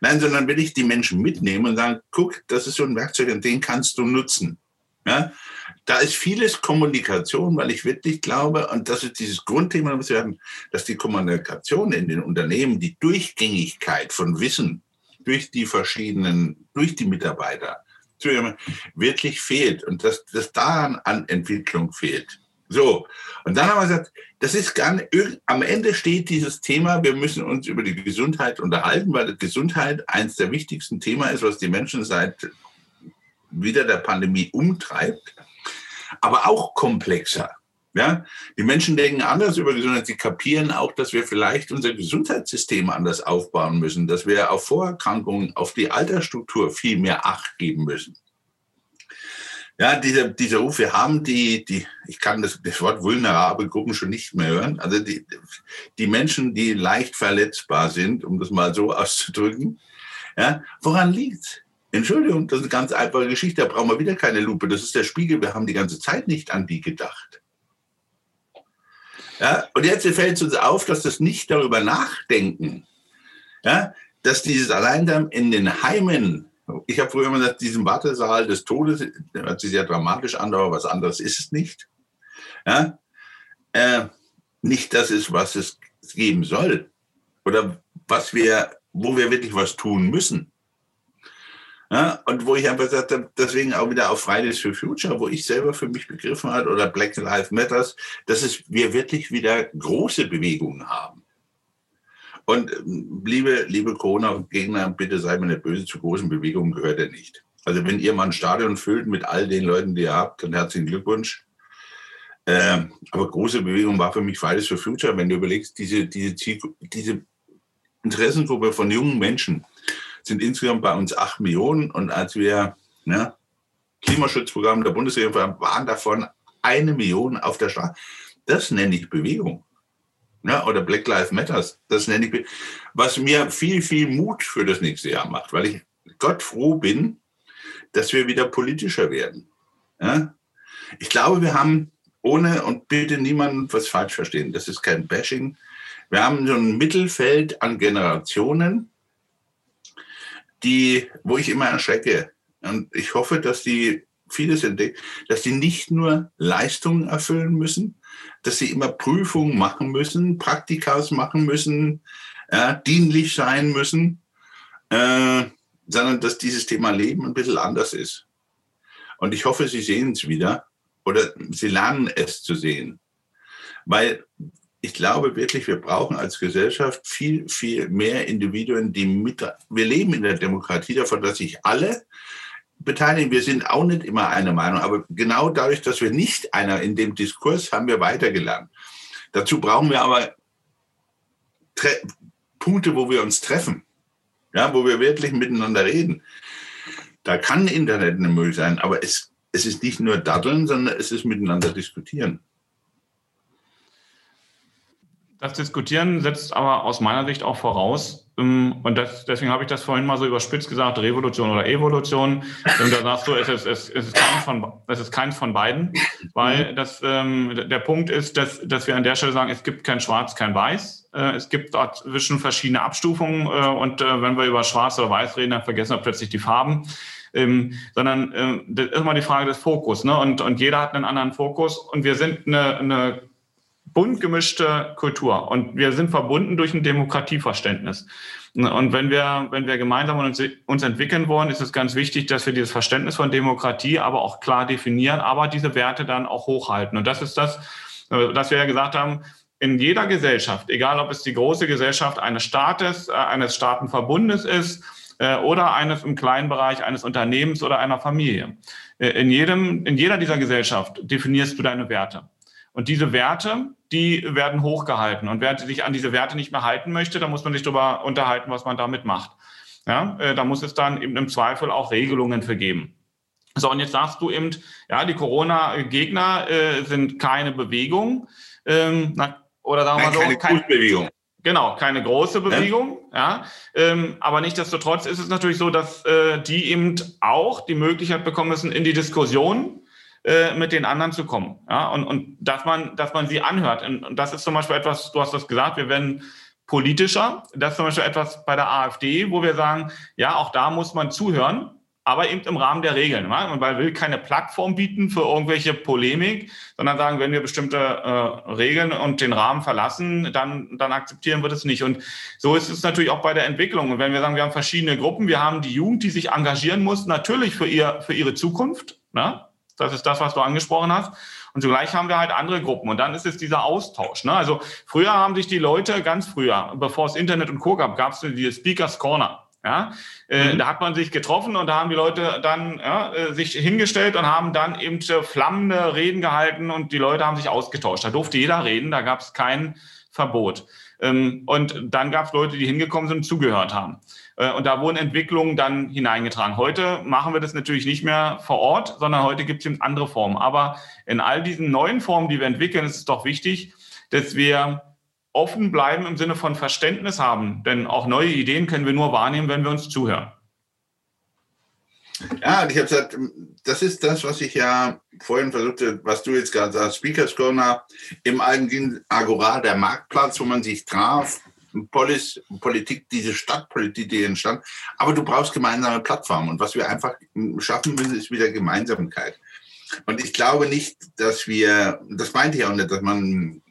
Nein, sondern will ich die Menschen mitnehmen und sagen, guck, das ist so ein Werkzeug, und den kannst du nutzen. Ja, da ist vieles Kommunikation, weil ich wirklich glaube, und das ist dieses Grundthema, was wir haben, dass die Kommunikation in den Unternehmen, die Durchgängigkeit von Wissen durch die verschiedenen, durch die Mitarbeiter wirklich fehlt und dass das daran an Entwicklung fehlt. So, und dann haben wir gesagt, das ist gar nicht, am Ende steht dieses Thema, wir müssen uns über die Gesundheit unterhalten, weil Gesundheit eines der wichtigsten Themen ist, was die Menschen seit wieder der Pandemie umtreibt aber auch komplexer. Ja, die Menschen denken anders über Gesundheit. Sie kapieren auch, dass wir vielleicht unser Gesundheitssystem anders aufbauen müssen, dass wir auf Vorerkrankungen, auf die Altersstruktur viel mehr Acht geben müssen. Ja, dieser, dieser Ruf, wir haben die, die, ich kann das, das Wort vulnerable Gruppen schon nicht mehr hören. Also die, die Menschen, die leicht verletzbar sind, um das mal so auszudrücken. Ja, woran liegt's? Entschuldigung, das ist eine ganz einfache Geschichte, da brauchen wir wieder keine Lupe. Das ist der Spiegel, wir haben die ganze Zeit nicht an die gedacht. Ja, und jetzt fällt es uns auf, dass das nicht darüber nachdenken, ja, dass dieses Alleinsein in den Heimen, ich habe früher immer gesagt, diesen Wartesaal des Todes, hört sich sehr dramatisch an, aber was anderes ist es nicht. Ja, äh, nicht das ist, was es geben soll oder was wir, wo wir wirklich was tun müssen. Ja, und wo ich einfach gesagt habe, deswegen auch wieder auf Fridays for Future, wo ich selber für mich begriffen habe, oder Black Lives Matters, dass es, wir wirklich wieder große Bewegungen haben. Und ähm, liebe, liebe Corona-Gegner, bitte seid mir nicht böse, zu großen Bewegungen gehört er nicht. Also wenn ihr mal ein Stadion füllt mit all den Leuten, die ihr habt, dann herzlichen Glückwunsch. Ähm, aber große Bewegung war für mich Fridays for Future, wenn du überlegst, diese, diese, diese Interessengruppe von jungen Menschen, sind insgesamt bei uns acht Millionen. Und als wir ne, Klimaschutzprogramm der Bundesregierung waren, waren davon eine Million auf der Straße. Das nenne ich Bewegung. Ja, oder Black Lives Matters, das nenne ich, was mir viel, viel Mut für das nächste Jahr macht, weil ich Gott froh bin, dass wir wieder politischer werden. Ja? Ich glaube, wir haben ohne und bitte niemanden was falsch verstehen, das ist kein Bashing. Wir haben so ein Mittelfeld an Generationen, die, wo ich immer erschrecke. Und ich hoffe, dass die vieles entdecken, dass die nicht nur Leistungen erfüllen müssen, dass sie immer Prüfungen machen müssen, Praktikas machen müssen, ja, dienlich sein müssen, äh, sondern dass dieses Thema Leben ein bisschen anders ist. Und ich hoffe, Sie sehen es wieder oder Sie lernen es zu sehen. Weil ich glaube wirklich, wir brauchen als Gesellschaft viel, viel mehr Individuen, die mit, wir leben in der Demokratie davon, dass sich alle beteiligen. Wir sind auch nicht immer einer Meinung, aber genau dadurch, dass wir nicht einer in dem Diskurs haben wir weitergelernt. Dazu brauchen wir aber Tre Punkte, wo wir uns treffen, ja, wo wir wirklich miteinander reden. Da kann Internet eine Möglichkeit sein, aber es, es ist nicht nur Daddeln, sondern es ist miteinander diskutieren. Das Diskutieren setzt aber aus meiner Sicht auch voraus, ähm, und das, deswegen habe ich das vorhin mal so überspitzt gesagt, Revolution oder Evolution. Und da sagst du, es ist, es ist, keins, von, es ist keins von beiden, weil mhm. das, ähm, der Punkt ist, dass, dass wir an der Stelle sagen, es gibt kein Schwarz, kein Weiß. Äh, es gibt dazwischen verschiedene Abstufungen äh, und äh, wenn wir über Schwarz oder Weiß reden, dann vergessen wir plötzlich die Farben. Ähm, sondern äh, das ist immer die Frage des Fokus. Ne? Und, und jeder hat einen anderen Fokus und wir sind eine, eine bunt gemischte Kultur und wir sind verbunden durch ein Demokratieverständnis. Und wenn wir, wenn wir gemeinsam uns, uns entwickeln wollen, ist es ganz wichtig, dass wir dieses Verständnis von Demokratie aber auch klar definieren, aber diese Werte dann auch hochhalten. Und das ist das, äh, dass wir ja gesagt haben, in jeder Gesellschaft, egal ob es die große Gesellschaft eines Staates, äh, eines Staatenverbundes ist, äh, oder eines im kleinen Bereich eines Unternehmens oder einer Familie. In jedem, in jeder dieser Gesellschaft definierst du deine Werte. Und diese Werte, die werden hochgehalten. Und wer sich an diese Werte nicht mehr halten möchte, da muss man sich darüber unterhalten, was man damit macht. Ja, äh, da muss es dann eben im Zweifel auch Regelungen für geben. So, und jetzt sagst du eben, ja, die Corona-Gegner äh, sind keine Bewegung. Ähm, na, oder sagen wir mal so, keine kein, Bewegung. Genau, keine große Bewegung, ja. ja ähm, aber nichtsdestotrotz ist es natürlich so, dass äh, die eben auch die Möglichkeit bekommen müssen, in die Diskussion äh, mit den anderen zu kommen. Ja? Und, und dass man, dass man sie anhört. Und, und das ist zum Beispiel etwas, du hast das gesagt, wir werden politischer. Das ist zum Beispiel etwas bei der AfD, wo wir sagen, ja, auch da muss man zuhören, aber eben im Rahmen der Regeln. Man will keine Plattform bieten für irgendwelche Polemik, sondern sagen, wenn wir bestimmte äh, Regeln und den Rahmen verlassen, dann, dann akzeptieren wir das nicht. Und so ist es natürlich auch bei der Entwicklung. Und wenn wir sagen, wir haben verschiedene Gruppen, wir haben die Jugend, die sich engagieren muss, natürlich für, ihr, für ihre Zukunft. Ne? Das ist das, was du angesprochen hast. Und zugleich haben wir halt andere Gruppen. Und dann ist es dieser Austausch. Ne? Also früher haben sich die Leute, ganz früher, bevor es Internet und Co. gab, gab es die Speakers Corner. Ja, äh, mhm. da hat man sich getroffen und da haben die Leute dann ja, äh, sich hingestellt und haben dann eben flammende Reden gehalten und die Leute haben sich ausgetauscht. Da durfte jeder reden, da gab es kein Verbot. Ähm, und dann gab es Leute, die hingekommen sind und zugehört haben. Äh, und da wurden Entwicklungen dann hineingetragen. Heute machen wir das natürlich nicht mehr vor Ort, sondern heute gibt es eben andere Formen. Aber in all diesen neuen Formen, die wir entwickeln, ist es doch wichtig, dass wir offen bleiben im Sinne von Verständnis haben. Denn auch neue Ideen können wir nur wahrnehmen, wenn wir uns zuhören. Ja, und ich habe gesagt, das ist das, was ich ja vorhin versuchte, was du jetzt gerade sagst, Speakers Corner, im eigentlichen Agora, der Marktplatz, wo man sich traf, Polis, Politik, diese Stadtpolitik, die entstand. Aber du brauchst gemeinsame Plattformen. Und was wir einfach schaffen müssen, ist wieder Gemeinsamkeit. Und ich glaube nicht, dass wir, das meinte ich auch nicht, dass man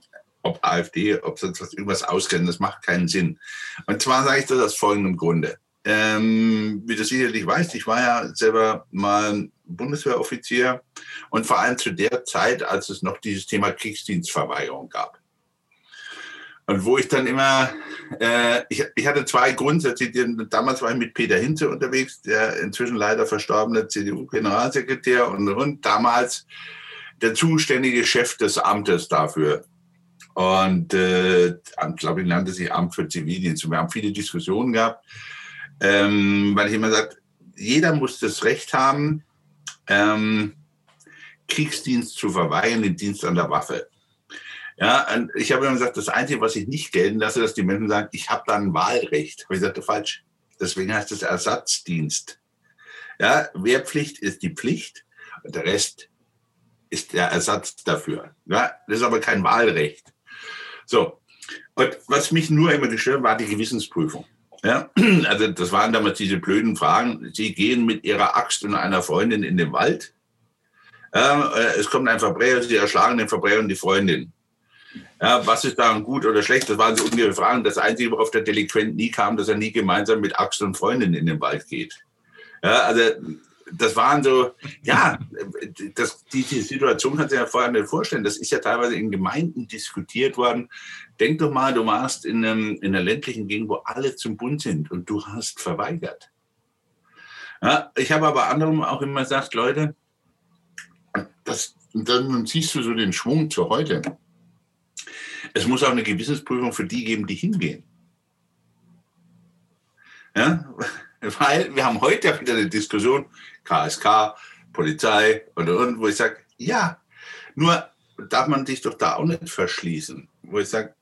ob AfD, ob sonst was irgendwas auskennen, das macht keinen Sinn. Und zwar sage ich das aus folgendem Grunde. Ähm, wie du sicherlich weißt, ich war ja selber mal Bundeswehroffizier und vor allem zu der Zeit, als es noch dieses Thema Kriegsdienstverweigerung gab. Und wo ich dann immer, äh, ich, ich hatte zwei Grundsätze. Damals war ich mit Peter Hinze unterwegs, der inzwischen leider verstorbene CDU-Generalsekretär und, und damals der zuständige Chef des Amtes dafür. Und äh, glaube ich, nannte sich Amt für Zivildienst. Wir haben viele Diskussionen gehabt, ähm, weil ich immer sage, jeder muss das Recht haben, ähm, Kriegsdienst zu verweigern, den Dienst an der Waffe. Ja, ich habe immer gesagt, das Einzige, was ich nicht gelten lasse, dass die Menschen sagen, ich habe da ein Wahlrecht. Aber ich sagte, falsch. Deswegen heißt es Ersatzdienst. Ja, Wehrpflicht ist die Pflicht und der Rest ist der Ersatz dafür. Ja, das ist aber kein Wahlrecht. So. Und was mich nur immer gestört war die Gewissensprüfung. Ja, <clears throat> also das waren damals diese blöden Fragen. Sie gehen mit ihrer Axt und einer Freundin in den Wald. Äh, es kommt ein Verbrecher, sie erschlagen den Verbrecher und die Freundin. Ja, was ist daran gut oder schlecht? Das waren so ungefähr Fragen. Das Einzige, worauf der Delinquent nie kam, dass er nie gemeinsam mit Axt und Freundin in den Wald geht. Ja, also das waren so, ja, das, die, die Situation kannst du ja vorher nicht vorstellen. Das ist ja teilweise in Gemeinden diskutiert worden. Denk doch mal, du warst in, einem, in einer ländlichen Gegend, wo alle zum Bund sind und du hast verweigert. Ja, ich habe aber anderem auch immer gesagt, Leute, das, dann siehst du so den Schwung zu heute. Es muss auch eine Gewissensprüfung für die geben, die hingehen. Ja, <laughs> weil wir haben heute ja wieder eine Diskussion, KSK, Polizei und, und, wo ich sage, ja, nur darf man sich doch da auch nicht verschließen, wo ich sage,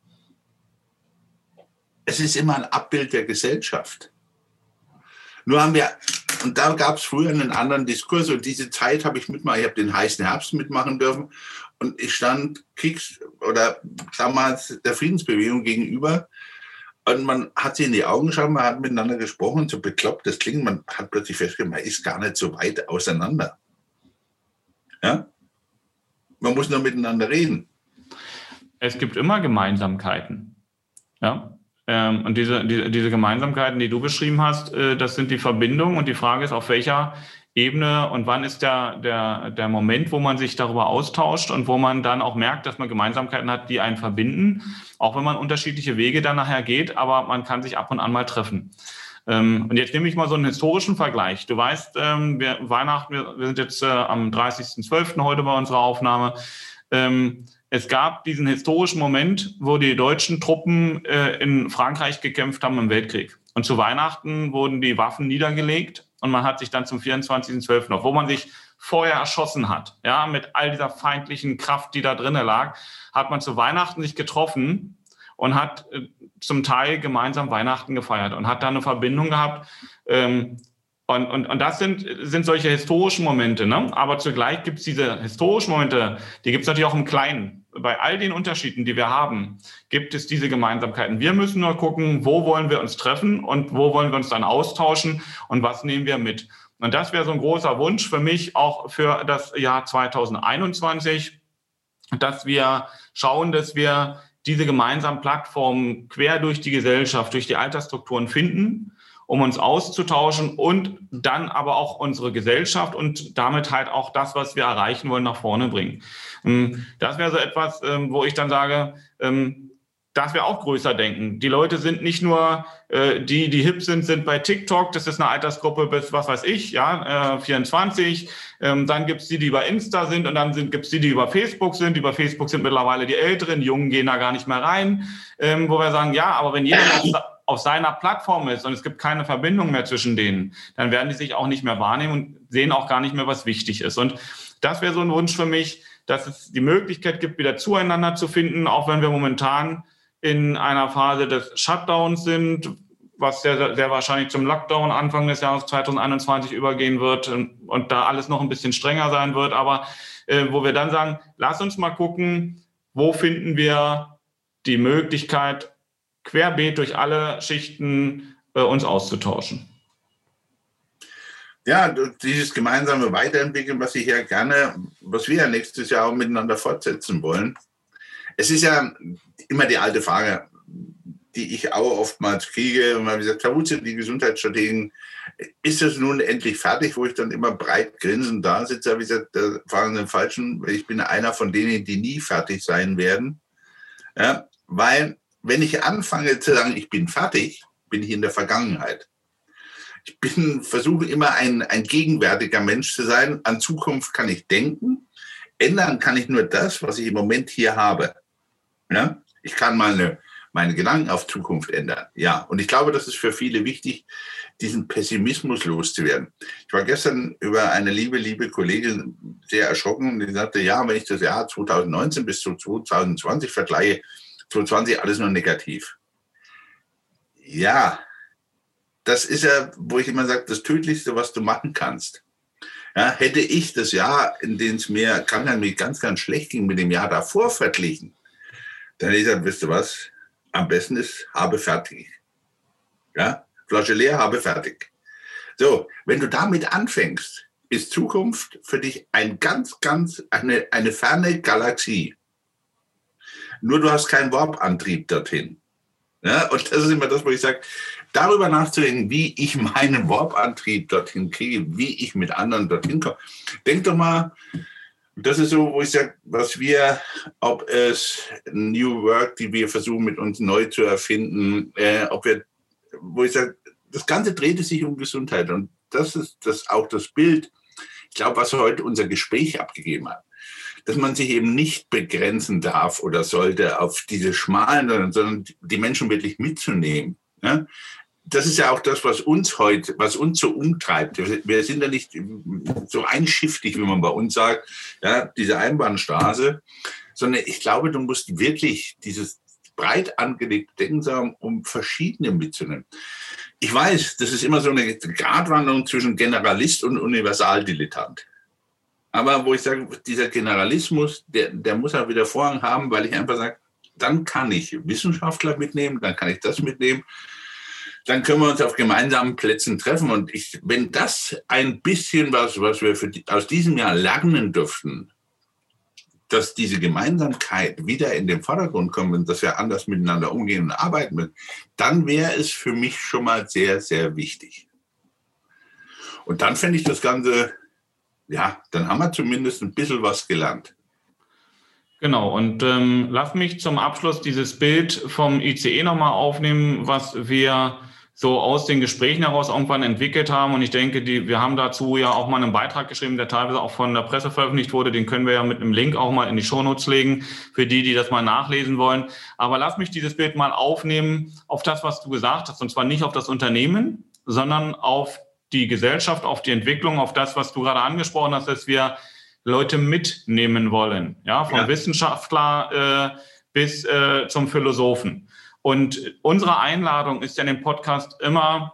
es ist immer ein Abbild der Gesellschaft. Nur haben wir, und da gab es früher einen anderen Diskurs und diese Zeit habe ich mitmachen, ich habe den heißen Herbst mitmachen dürfen und ich stand Kriegs- oder damals der Friedensbewegung gegenüber und man hat sie in die Augen geschaut, man hat miteinander gesprochen, so bekloppt das klingt, man hat plötzlich festgestellt, man ist gar nicht so weit auseinander. Ja? Man muss nur miteinander reden. Es gibt immer Gemeinsamkeiten. Ja? Ähm, und diese, diese, Gemeinsamkeiten, die du beschrieben hast, äh, das sind die Verbindungen. Und die Frage ist, auf welcher Ebene und wann ist der, der, der Moment, wo man sich darüber austauscht und wo man dann auch merkt, dass man Gemeinsamkeiten hat, die einen verbinden, auch wenn man unterschiedliche Wege dann nachher geht, aber man kann sich ab und an mal treffen. Ähm, und jetzt nehme ich mal so einen historischen Vergleich. Du weißt, ähm, wir, Weihnachten, wir, sind jetzt äh, am 30.12. heute bei unserer Aufnahme. Ähm, es gab diesen historischen Moment, wo die deutschen Truppen äh, in Frankreich gekämpft haben im Weltkrieg. Und zu Weihnachten wurden die Waffen niedergelegt und man hat sich dann zum 24.12. noch, wo man sich vorher erschossen hat, ja, mit all dieser feindlichen Kraft, die da drinnen lag, hat man zu Weihnachten sich getroffen und hat äh, zum Teil gemeinsam Weihnachten gefeiert und hat da eine Verbindung gehabt. Ähm, und, und, und das sind, sind solche historischen Momente. Ne? Aber zugleich gibt es diese historischen Momente, die gibt es natürlich auch im Kleinen. Bei all den Unterschieden, die wir haben, gibt es diese Gemeinsamkeiten. Wir müssen nur gucken, wo wollen wir uns treffen und wo wollen wir uns dann austauschen und was nehmen wir mit. Und das wäre so ein großer Wunsch für mich auch für das Jahr 2021, dass wir schauen, dass wir diese gemeinsamen Plattformen quer durch die Gesellschaft, durch die Altersstrukturen finden um uns auszutauschen und dann aber auch unsere Gesellschaft und damit halt auch das, was wir erreichen wollen, nach vorne bringen. Ähm, das wäre so etwas, ähm, wo ich dann sage, ähm, dass wir auch größer denken. Die Leute sind nicht nur, äh, die, die hip sind, sind bei TikTok, das ist eine Altersgruppe bis, was weiß ich, ja, äh, 24. Ähm, dann gibt's die, die bei Insta sind und dann sind, gibt's die, die über Facebook sind. Über Facebook sind mittlerweile die Älteren, die Jungen gehen da gar nicht mehr rein, ähm, wo wir sagen, ja, aber wenn jeder <clears throat> auf, seiner Plattform ist und es gibt keine Verbindung mehr zwischen denen, dann werden die sich auch nicht mehr wahrnehmen und sehen auch gar nicht mehr, was wichtig ist. Und das wäre so ein Wunsch für mich, dass es die Möglichkeit gibt, wieder zueinander zu finden, auch wenn wir momentan in einer Phase des Shutdowns sind, was sehr, sehr wahrscheinlich zum Lockdown Anfang des Jahres 2021 übergehen wird und, und da alles noch ein bisschen strenger sein wird. Aber äh, wo wir dann sagen, lass uns mal gucken, wo finden wir die Möglichkeit, querbeet durch alle Schichten äh, uns auszutauschen. Ja, dieses gemeinsame Weiterentwickeln, was ich ja gerne, was wir ja nächstes Jahr auch miteinander fortsetzen wollen. Es ist ja immer die alte Frage, die ich auch oftmals kriege. Und man sagt, Herr Wutze, die Gesundheitsstrategien, ist das nun endlich fertig, wo ich dann immer breit grinsend da sitze? Wie gesagt, da fahren den Falschen. Ich bin einer von denen, die nie fertig sein werden. Ja, weil, wenn ich anfange zu sagen, ich bin fertig, bin ich in der Vergangenheit. Ich bin, versuche immer ein, ein gegenwärtiger Mensch zu sein. An Zukunft kann ich denken. Ändern kann ich nur das, was ich im Moment hier habe. Ja? Ich kann meine, meine Gedanken auf Zukunft ändern. Ja, und ich glaube, das ist für viele wichtig, diesen Pessimismus loszuwerden. Ich war gestern über eine liebe, liebe Kollegin sehr erschrocken die sagte, ja, wenn ich das Jahr 2019 bis zu 2020 vergleiche, 2020 alles nur negativ. Ja, das ist ja, wo ich immer sage, das Tödlichste, was du machen kannst. Ja, hätte ich das Jahr, in dem es mir krankheitlich ganz, ganz schlecht ging, mit dem Jahr davor verglichen, dann hätte ich gesagt, wisst ihr was, am besten ist, habe fertig. Ja, Flasche leer, habe fertig. So, wenn du damit anfängst, ist Zukunft für dich ein ganz, ganz, eine, eine ferne Galaxie. Nur du hast keinen Warp-Antrieb dorthin. Ja, und das ist immer das, wo ich sage, darüber nachzudenken, wie ich meinen Warp-Antrieb dorthin kriege, wie ich mit anderen dorthin komme. Denk doch mal, das ist so, wo ich sage, was wir, ob es New Work, die wir versuchen mit uns neu zu erfinden, äh, ob wir, wo ich sage, das Ganze dreht sich um Gesundheit und das ist das auch das Bild, ich glaube, was heute unser Gespräch abgegeben hat, dass man sich eben nicht begrenzen darf oder sollte auf diese schmalen, sondern die Menschen wirklich mitzunehmen. Ja? das ist ja auch das, was uns heute, was uns so umtreibt. Wir sind ja nicht so einschifftig, wie man bei uns sagt, ja, diese Einbahnstraße, sondern ich glaube, du musst wirklich dieses breit angelegte Denken haben, um verschiedene mitzunehmen. Ich weiß, das ist immer so eine Gratwanderung zwischen Generalist und Universaldilettant. Aber wo ich sage, dieser Generalismus, der, der muss auch wieder Vorrang haben, weil ich einfach sage, dann kann ich Wissenschaftler mitnehmen, dann kann ich das mitnehmen dann können wir uns auf gemeinsamen Plätzen treffen. Und ich, wenn das ein bisschen was, was wir die, aus diesem Jahr lernen dürften, dass diese Gemeinsamkeit wieder in den Vordergrund kommt und dass wir anders miteinander umgehen und arbeiten müssen, dann wäre es für mich schon mal sehr, sehr wichtig. Und dann fände ich das Ganze, ja, dann haben wir zumindest ein bisschen was gelernt. Genau, und ähm, lass mich zum Abschluss dieses Bild vom ICE nochmal aufnehmen, was wir so aus den Gesprächen heraus irgendwann entwickelt haben. Und ich denke, die, wir haben dazu ja auch mal einen Beitrag geschrieben, der teilweise auch von der Presse veröffentlicht wurde. Den können wir ja mit einem Link auch mal in die Shownotes legen, für die, die das mal nachlesen wollen. Aber lass mich dieses Bild mal aufnehmen auf das, was du gesagt hast. Und zwar nicht auf das Unternehmen, sondern auf die Gesellschaft, auf die Entwicklung, auf das, was du gerade angesprochen hast, dass wir Leute mitnehmen wollen. Ja, vom ja. Wissenschaftler äh, bis äh, zum Philosophen. Und unsere Einladung ist ja in dem Podcast immer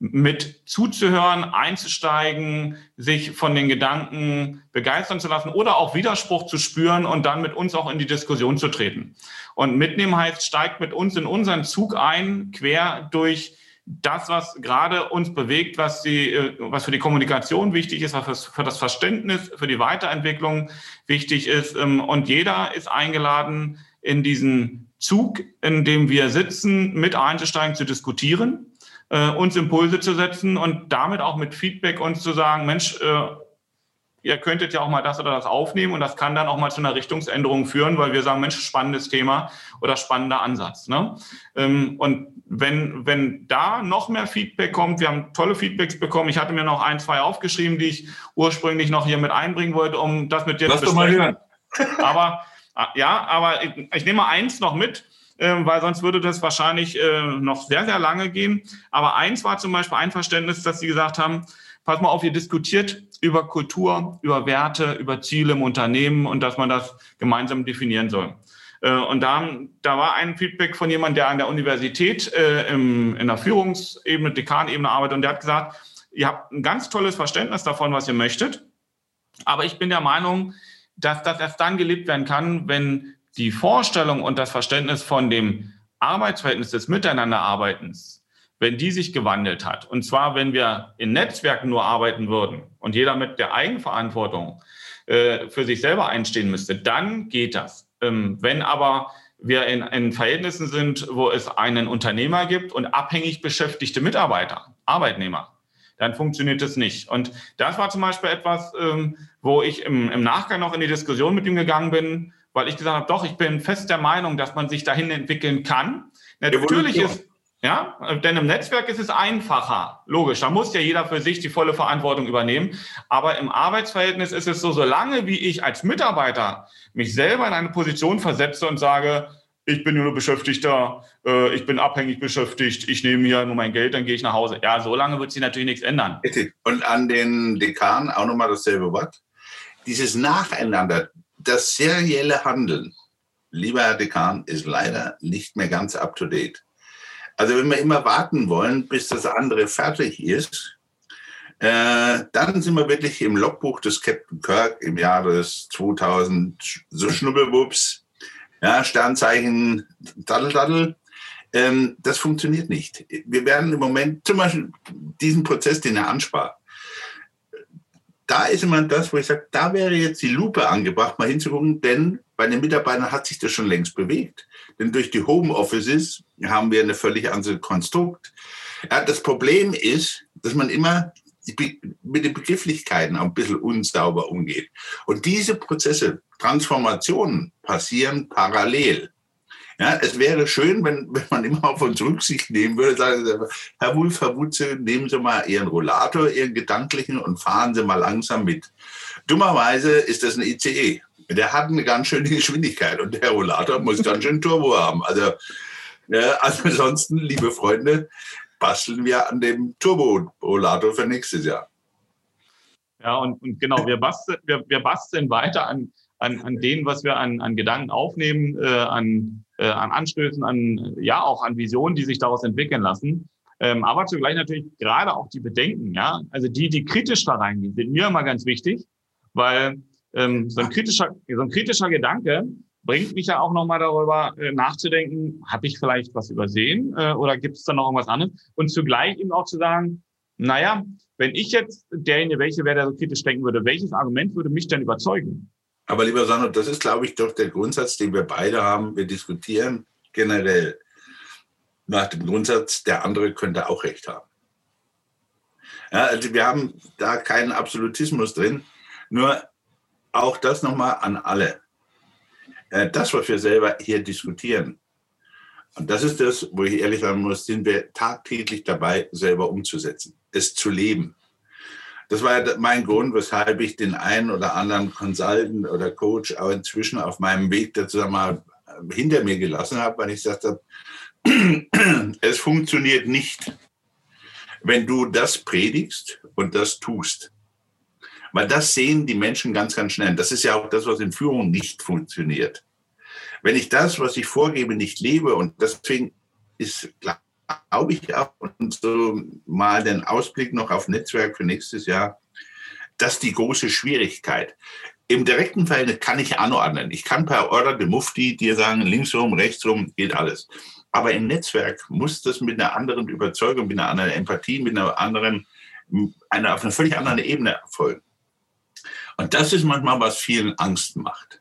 mit zuzuhören, einzusteigen, sich von den Gedanken begeistern zu lassen oder auch Widerspruch zu spüren und dann mit uns auch in die Diskussion zu treten. Und mitnehmen heißt, steigt mit uns in unseren Zug ein, quer durch das, was gerade uns bewegt, was, die, äh, was für die Kommunikation wichtig ist, was für das Verständnis, für die Weiterentwicklung wichtig ist. Ähm, und jeder ist eingeladen, in diesen Zug, in dem wir sitzen, mit einzusteigen, zu diskutieren, äh, uns Impulse zu setzen und damit auch mit Feedback uns zu sagen, Mensch, äh, ihr könntet ja auch mal das oder das aufnehmen und das kann dann auch mal zu einer Richtungsänderung führen, weil wir sagen, Mensch, spannendes Thema oder spannender Ansatz. Ne? Ähm, und wenn, wenn da noch mehr Feedback kommt, wir haben tolle Feedbacks bekommen. Ich hatte mir noch ein, zwei aufgeschrieben, die ich ursprünglich noch hier mit einbringen wollte, um das mit dir Lass zu besprechen. Aber ah, ja, aber ich, ich nehme eins noch mit ähm, weil sonst würde das wahrscheinlich äh, noch sehr, sehr lange gehen. Aber eins war zum Beispiel ein Verständnis, dass sie gesagt haben, pass mal auf, ihr diskutiert über Kultur, über Werte, über Ziele im Unternehmen und dass man das gemeinsam definieren soll. Äh, und da, da war ein Feedback von jemandem, der an der Universität äh, im, in der Führungsebene, Dekanebene arbeitet und der hat gesagt, ihr habt ein ganz tolles Verständnis davon, was ihr möchtet. Aber ich bin der Meinung, dass das erst dann gelebt werden kann, wenn die Vorstellung und das Verständnis von dem Arbeitsverhältnis des Miteinanderarbeitens wenn die sich gewandelt hat, und zwar wenn wir in Netzwerken nur arbeiten würden und jeder mit der Eigenverantwortung äh, für sich selber einstehen müsste, dann geht das. Ähm, wenn aber wir in, in Verhältnissen sind, wo es einen Unternehmer gibt und abhängig beschäftigte Mitarbeiter, Arbeitnehmer, dann funktioniert das nicht. Und das war zum Beispiel etwas, ähm, wo ich im, im Nachgang noch in die Diskussion mit ihm gegangen bin, weil ich gesagt habe, doch, ich bin fest der Meinung, dass man sich dahin entwickeln kann. Natürlich ist, ja, denn im Netzwerk ist es einfacher. Logisch, da muss ja jeder für sich die volle Verantwortung übernehmen. Aber im Arbeitsverhältnis ist es so, solange wie ich als Mitarbeiter mich selber in eine Position versetze und sage, ich bin nur Beschäftigter, äh, ich bin abhängig beschäftigt, ich nehme hier nur mein Geld, dann gehe ich nach Hause. Ja, so lange wird sich natürlich nichts ändern. Und an den Dekan auch nochmal dasselbe Wort. Dieses Nacheinander, das serielle Handeln, lieber Herr Dekan, ist leider nicht mehr ganz up to date. Also wenn wir immer warten wollen, bis das andere fertig ist, äh, dann sind wir wirklich im Logbuch des Captain Kirk im Jahr des 2000, so Schnubbelwups, ja, Sternzeichen, Daddel, Daddel. Ähm, das funktioniert nicht. Wir werden im Moment zum Beispiel diesen Prozess, den er anspart, da ist immer das, wo ich sage, da wäre jetzt die Lupe angebracht, mal hinzugucken, denn bei den Mitarbeitern hat sich das schon längst bewegt. Denn durch die Homeoffices haben wir eine völlig andere Konstrukt. Ja, das Problem ist, dass man immer mit den Begrifflichkeiten auch ein bisschen unsauber umgeht. Und diese Prozesse, Transformationen passieren parallel. Ja, es wäre schön, wenn, wenn man immer auf uns Rücksicht nehmen würde, sagen Sie, Herr Wulf, Herr Wutze, nehmen Sie mal Ihren Rollator, Ihren gedanklichen und fahren Sie mal langsam mit. Dummerweise ist das ein ICE. Der hat eine ganz schöne Geschwindigkeit und der Rollator muss ganz schön Turbo haben. Also, ja, also ansonsten, liebe Freunde, basteln wir an dem Turbo-Rollator für nächstes Jahr. Ja, und, und genau, wir basteln, wir, wir basteln weiter an, an, an dem, was wir an, an Gedanken aufnehmen, äh, an, äh, an Anstößen, an ja auch an Visionen, die sich daraus entwickeln lassen. Ähm, aber zugleich natürlich gerade auch die Bedenken, ja, also die, die kritisch da reingehen, sind mir immer ganz wichtig, weil ähm, so, ein kritischer, so ein kritischer Gedanke bringt mich ja auch nochmal darüber äh, nachzudenken, habe ich vielleicht was übersehen äh, oder gibt es da noch irgendwas anderes? Und zugleich eben auch zu sagen, naja, wenn ich jetzt derjenige, welche wäre, der so kritisch denken würde, welches Argument würde mich denn überzeugen? Aber lieber Sandro, das ist, glaube ich, doch der Grundsatz, den wir beide haben. Wir diskutieren generell nach dem Grundsatz, der andere könnte auch recht haben. Ja, also wir haben da keinen Absolutismus drin. Nur auch das nochmal an alle. Äh, das, was wir selber hier diskutieren, und das ist das, wo ich ehrlich sagen muss, sind wir tagtäglich dabei, selber umzusetzen, es zu leben. Das war mein Grund, weshalb ich den einen oder anderen Consultant oder Coach auch inzwischen auf meinem Weg dazu mal hinter mir gelassen habe, weil ich gesagt habe, <clears throat> es funktioniert nicht, wenn du das predigst und das tust. Weil das sehen die Menschen ganz, ganz schnell. Das ist ja auch das, was in Führung nicht funktioniert. Wenn ich das, was ich vorgebe, nicht lebe und deswegen ist klar, glaube ich auch, und so mal den Ausblick noch auf Netzwerk für nächstes Jahr, dass die große Schwierigkeit. Im direkten Fall kann ich anordnen. Ich kann per Order de Mufti dir sagen, links rum, rechts rum, geht alles. Aber im Netzwerk muss das mit einer anderen Überzeugung, mit einer anderen Empathie, mit einer anderen, einer, auf einer völlig anderen Ebene erfolgen. Und das ist manchmal, was vielen Angst macht.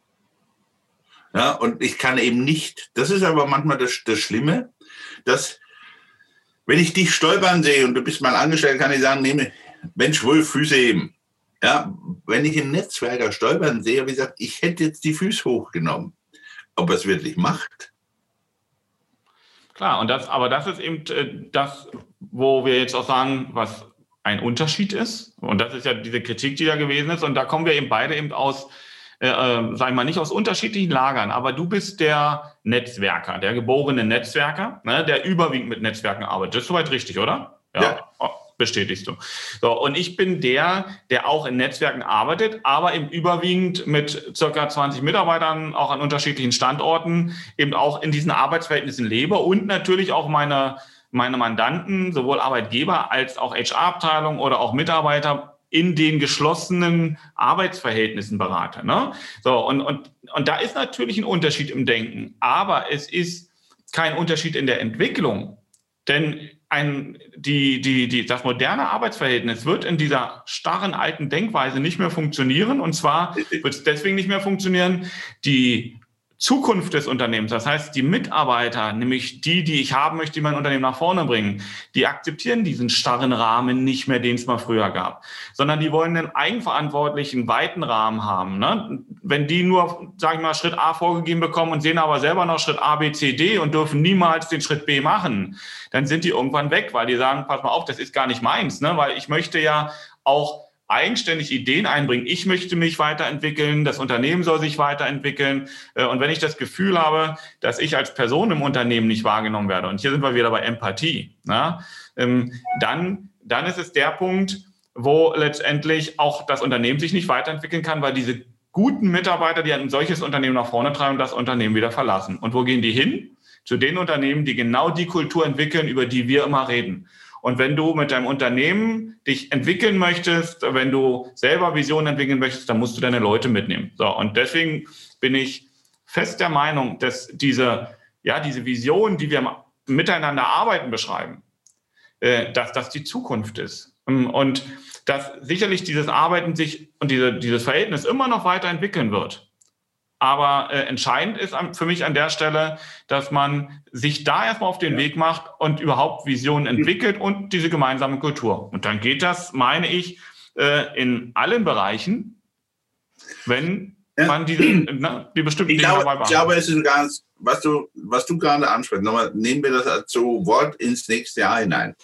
Ja, und ich kann eben nicht, das ist aber manchmal das, das Schlimme, dass wenn ich dich stolpern sehe und du bist mal angestellt, kann ich sagen, nehme, Mensch, wohl Füße heben. Ja, wenn ich im Netzwerker stolpern sehe, wie gesagt, ich hätte jetzt die Füße hochgenommen. Ob er es wirklich macht, Klar, und das, aber das ist eben äh, das, wo wir jetzt auch sagen, was ein Unterschied ist. Und das ist ja diese Kritik, die da gewesen ist. Und da kommen wir eben beide eben aus, äh, äh, sag ich mal, nicht aus unterschiedlichen Lagern, aber du bist der Netzwerker, der geborene Netzwerker, ne, der überwiegend mit Netzwerken arbeitet. Das ist soweit richtig, oder? Ja. ja. Oh, bestätigst du. So, und ich bin der, der auch in Netzwerken arbeitet, aber eben überwiegend mit circa 20 Mitarbeitern, auch an unterschiedlichen Standorten, eben auch in diesen Arbeitsverhältnissen lebe und natürlich auch meine, meine Mandanten, sowohl Arbeitgeber als auch HR-Abteilung oder auch Mitarbeiter in den geschlossenen Arbeitsverhältnissen berate. Ne? So, und, und, und da ist natürlich ein Unterschied im Denken, aber es ist kein Unterschied in der Entwicklung. Denn ein, die, die, die, das moderne Arbeitsverhältnis wird in dieser starren alten Denkweise nicht mehr funktionieren. Und zwar wird es deswegen nicht mehr funktionieren. Die Zukunft des Unternehmens, das heißt die Mitarbeiter, nämlich die, die ich haben möchte, die mein Unternehmen nach vorne bringen, die akzeptieren diesen starren Rahmen nicht mehr, den es mal früher gab, sondern die wollen einen eigenverantwortlichen, weiten Rahmen haben. Ne? Wenn die nur, sage ich mal, Schritt A vorgegeben bekommen und sehen aber selber noch Schritt A, B, C, D und dürfen niemals den Schritt B machen, dann sind die irgendwann weg, weil die sagen, pass mal auf, das ist gar nicht meins, ne? weil ich möchte ja auch eigenständig Ideen einbringen. Ich möchte mich weiterentwickeln, das Unternehmen soll sich weiterentwickeln. Äh, und wenn ich das Gefühl habe, dass ich als Person im Unternehmen nicht wahrgenommen werde, und hier sind wir wieder bei Empathie, na, ähm, dann, dann ist es der Punkt, wo letztendlich auch das Unternehmen sich nicht weiterentwickeln kann, weil diese guten Mitarbeiter, die ein solches Unternehmen nach vorne treiben, das Unternehmen wieder verlassen. Und wo gehen die hin? Zu den Unternehmen, die genau die Kultur entwickeln, über die wir immer reden. Und wenn du mit deinem Unternehmen dich entwickeln möchtest, wenn du selber Visionen entwickeln möchtest, dann musst du deine Leute mitnehmen. So, und deswegen bin ich fest der Meinung, dass diese, ja, diese Vision, die wir miteinander arbeiten beschreiben, äh, dass das die Zukunft ist. Und dass sicherlich dieses Arbeiten sich und diese, dieses Verhältnis immer noch weiterentwickeln wird. Aber äh, entscheidend ist für mich an der Stelle, dass man sich da erstmal auf den ja. Weg macht und überhaupt Visionen entwickelt und diese gemeinsame Kultur. Und dann geht das, meine ich, äh, in allen Bereichen, wenn ja. man diese, ne, die bestimmten ich Dinge glaube, Ich glaube, es ist ganz, was du, was du gerade ansprichst, nochmal nehmen wir das als so Wort ins nächste Jahr hinein.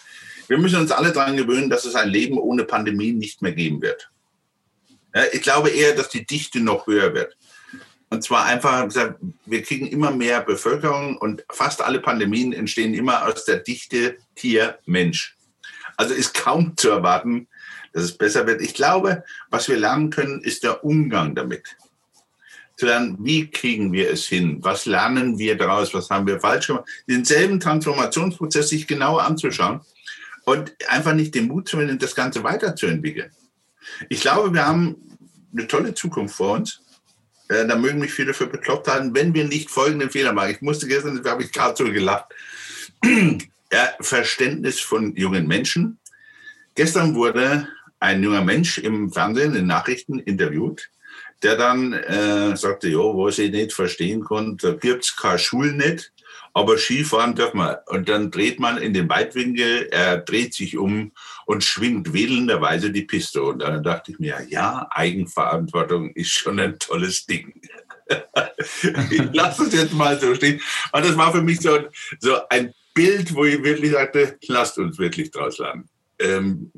Wir müssen uns alle daran gewöhnen, dass es ein Leben ohne Pandemie nicht mehr geben wird. Ja, ich glaube eher, dass die Dichte noch höher wird. Und zwar einfach, wir kriegen immer mehr Bevölkerung und fast alle Pandemien entstehen immer aus der Dichte Tier-Mensch. Also ist kaum zu erwarten, dass es besser wird. Ich glaube, was wir lernen können, ist der Umgang damit. Zu lernen, wie kriegen wir es hin? Was lernen wir daraus? Was haben wir falsch gemacht? Denselben Transformationsprozess sich genauer anzuschauen und einfach nicht den Mut zu finden, das Ganze weiterzuentwickeln. Ich glaube, wir haben eine tolle Zukunft vor uns. Äh, da mögen mich viele für bekloppt halten, wenn wir nicht folgenden Fehler machen. Ich musste gestern, da habe ich gerade so gelacht. ja, Verständnis von jungen Menschen. Gestern wurde ein junger Mensch im Fernsehen, in Nachrichten interviewt, der dann äh, sagte, ja, was ich nicht verstehen konnte, gibt es keine Schulen nicht, aber Skifahren darf man. Und dann dreht man in den Weitwinkel, er dreht sich um und schwingt wedelnderweise die Piste. Und dann dachte ich mir, ja, Eigenverantwortung ist schon ein tolles Ding. <laughs> ich lasse es jetzt mal so stehen. Und das war für mich so, so ein Bild, wo ich wirklich sagte, lasst uns wirklich draus lernen. Ähm,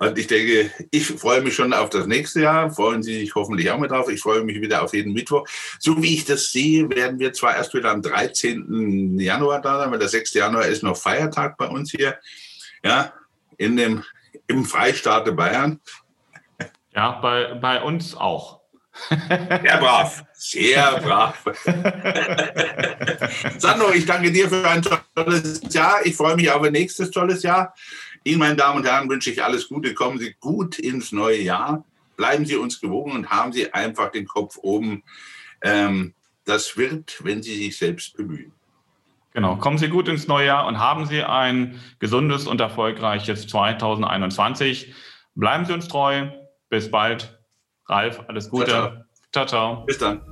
und ich denke, ich freue mich schon auf das nächste Jahr. Freuen Sie sich hoffentlich auch mit drauf. Ich freue mich wieder auf jeden Mittwoch. So wie ich das sehe, werden wir zwar erst wieder am 13. Januar da sein, weil der 6. Januar ist noch Feiertag bei uns hier. Ja, in dem, im Freistaate Bayern. Ja, bei, bei uns auch. <laughs> Sehr brav, sehr brav. <laughs> Sandro, ich danke dir für ein tolles Jahr. Ich freue mich auf ein nächstes tolles Jahr. Ihnen, meine Damen und Herren, wünsche ich alles Gute. Kommen Sie gut ins neue Jahr. Bleiben Sie uns gewogen und haben Sie einfach den Kopf oben. Ähm, das wird, wenn Sie sich selbst bemühen. Genau, kommen Sie gut ins neue Jahr und haben Sie ein gesundes und erfolgreiches 2021. Bleiben Sie uns treu. Bis bald. Ralf, alles Gute. ciao. ciao. ciao. Bis dann.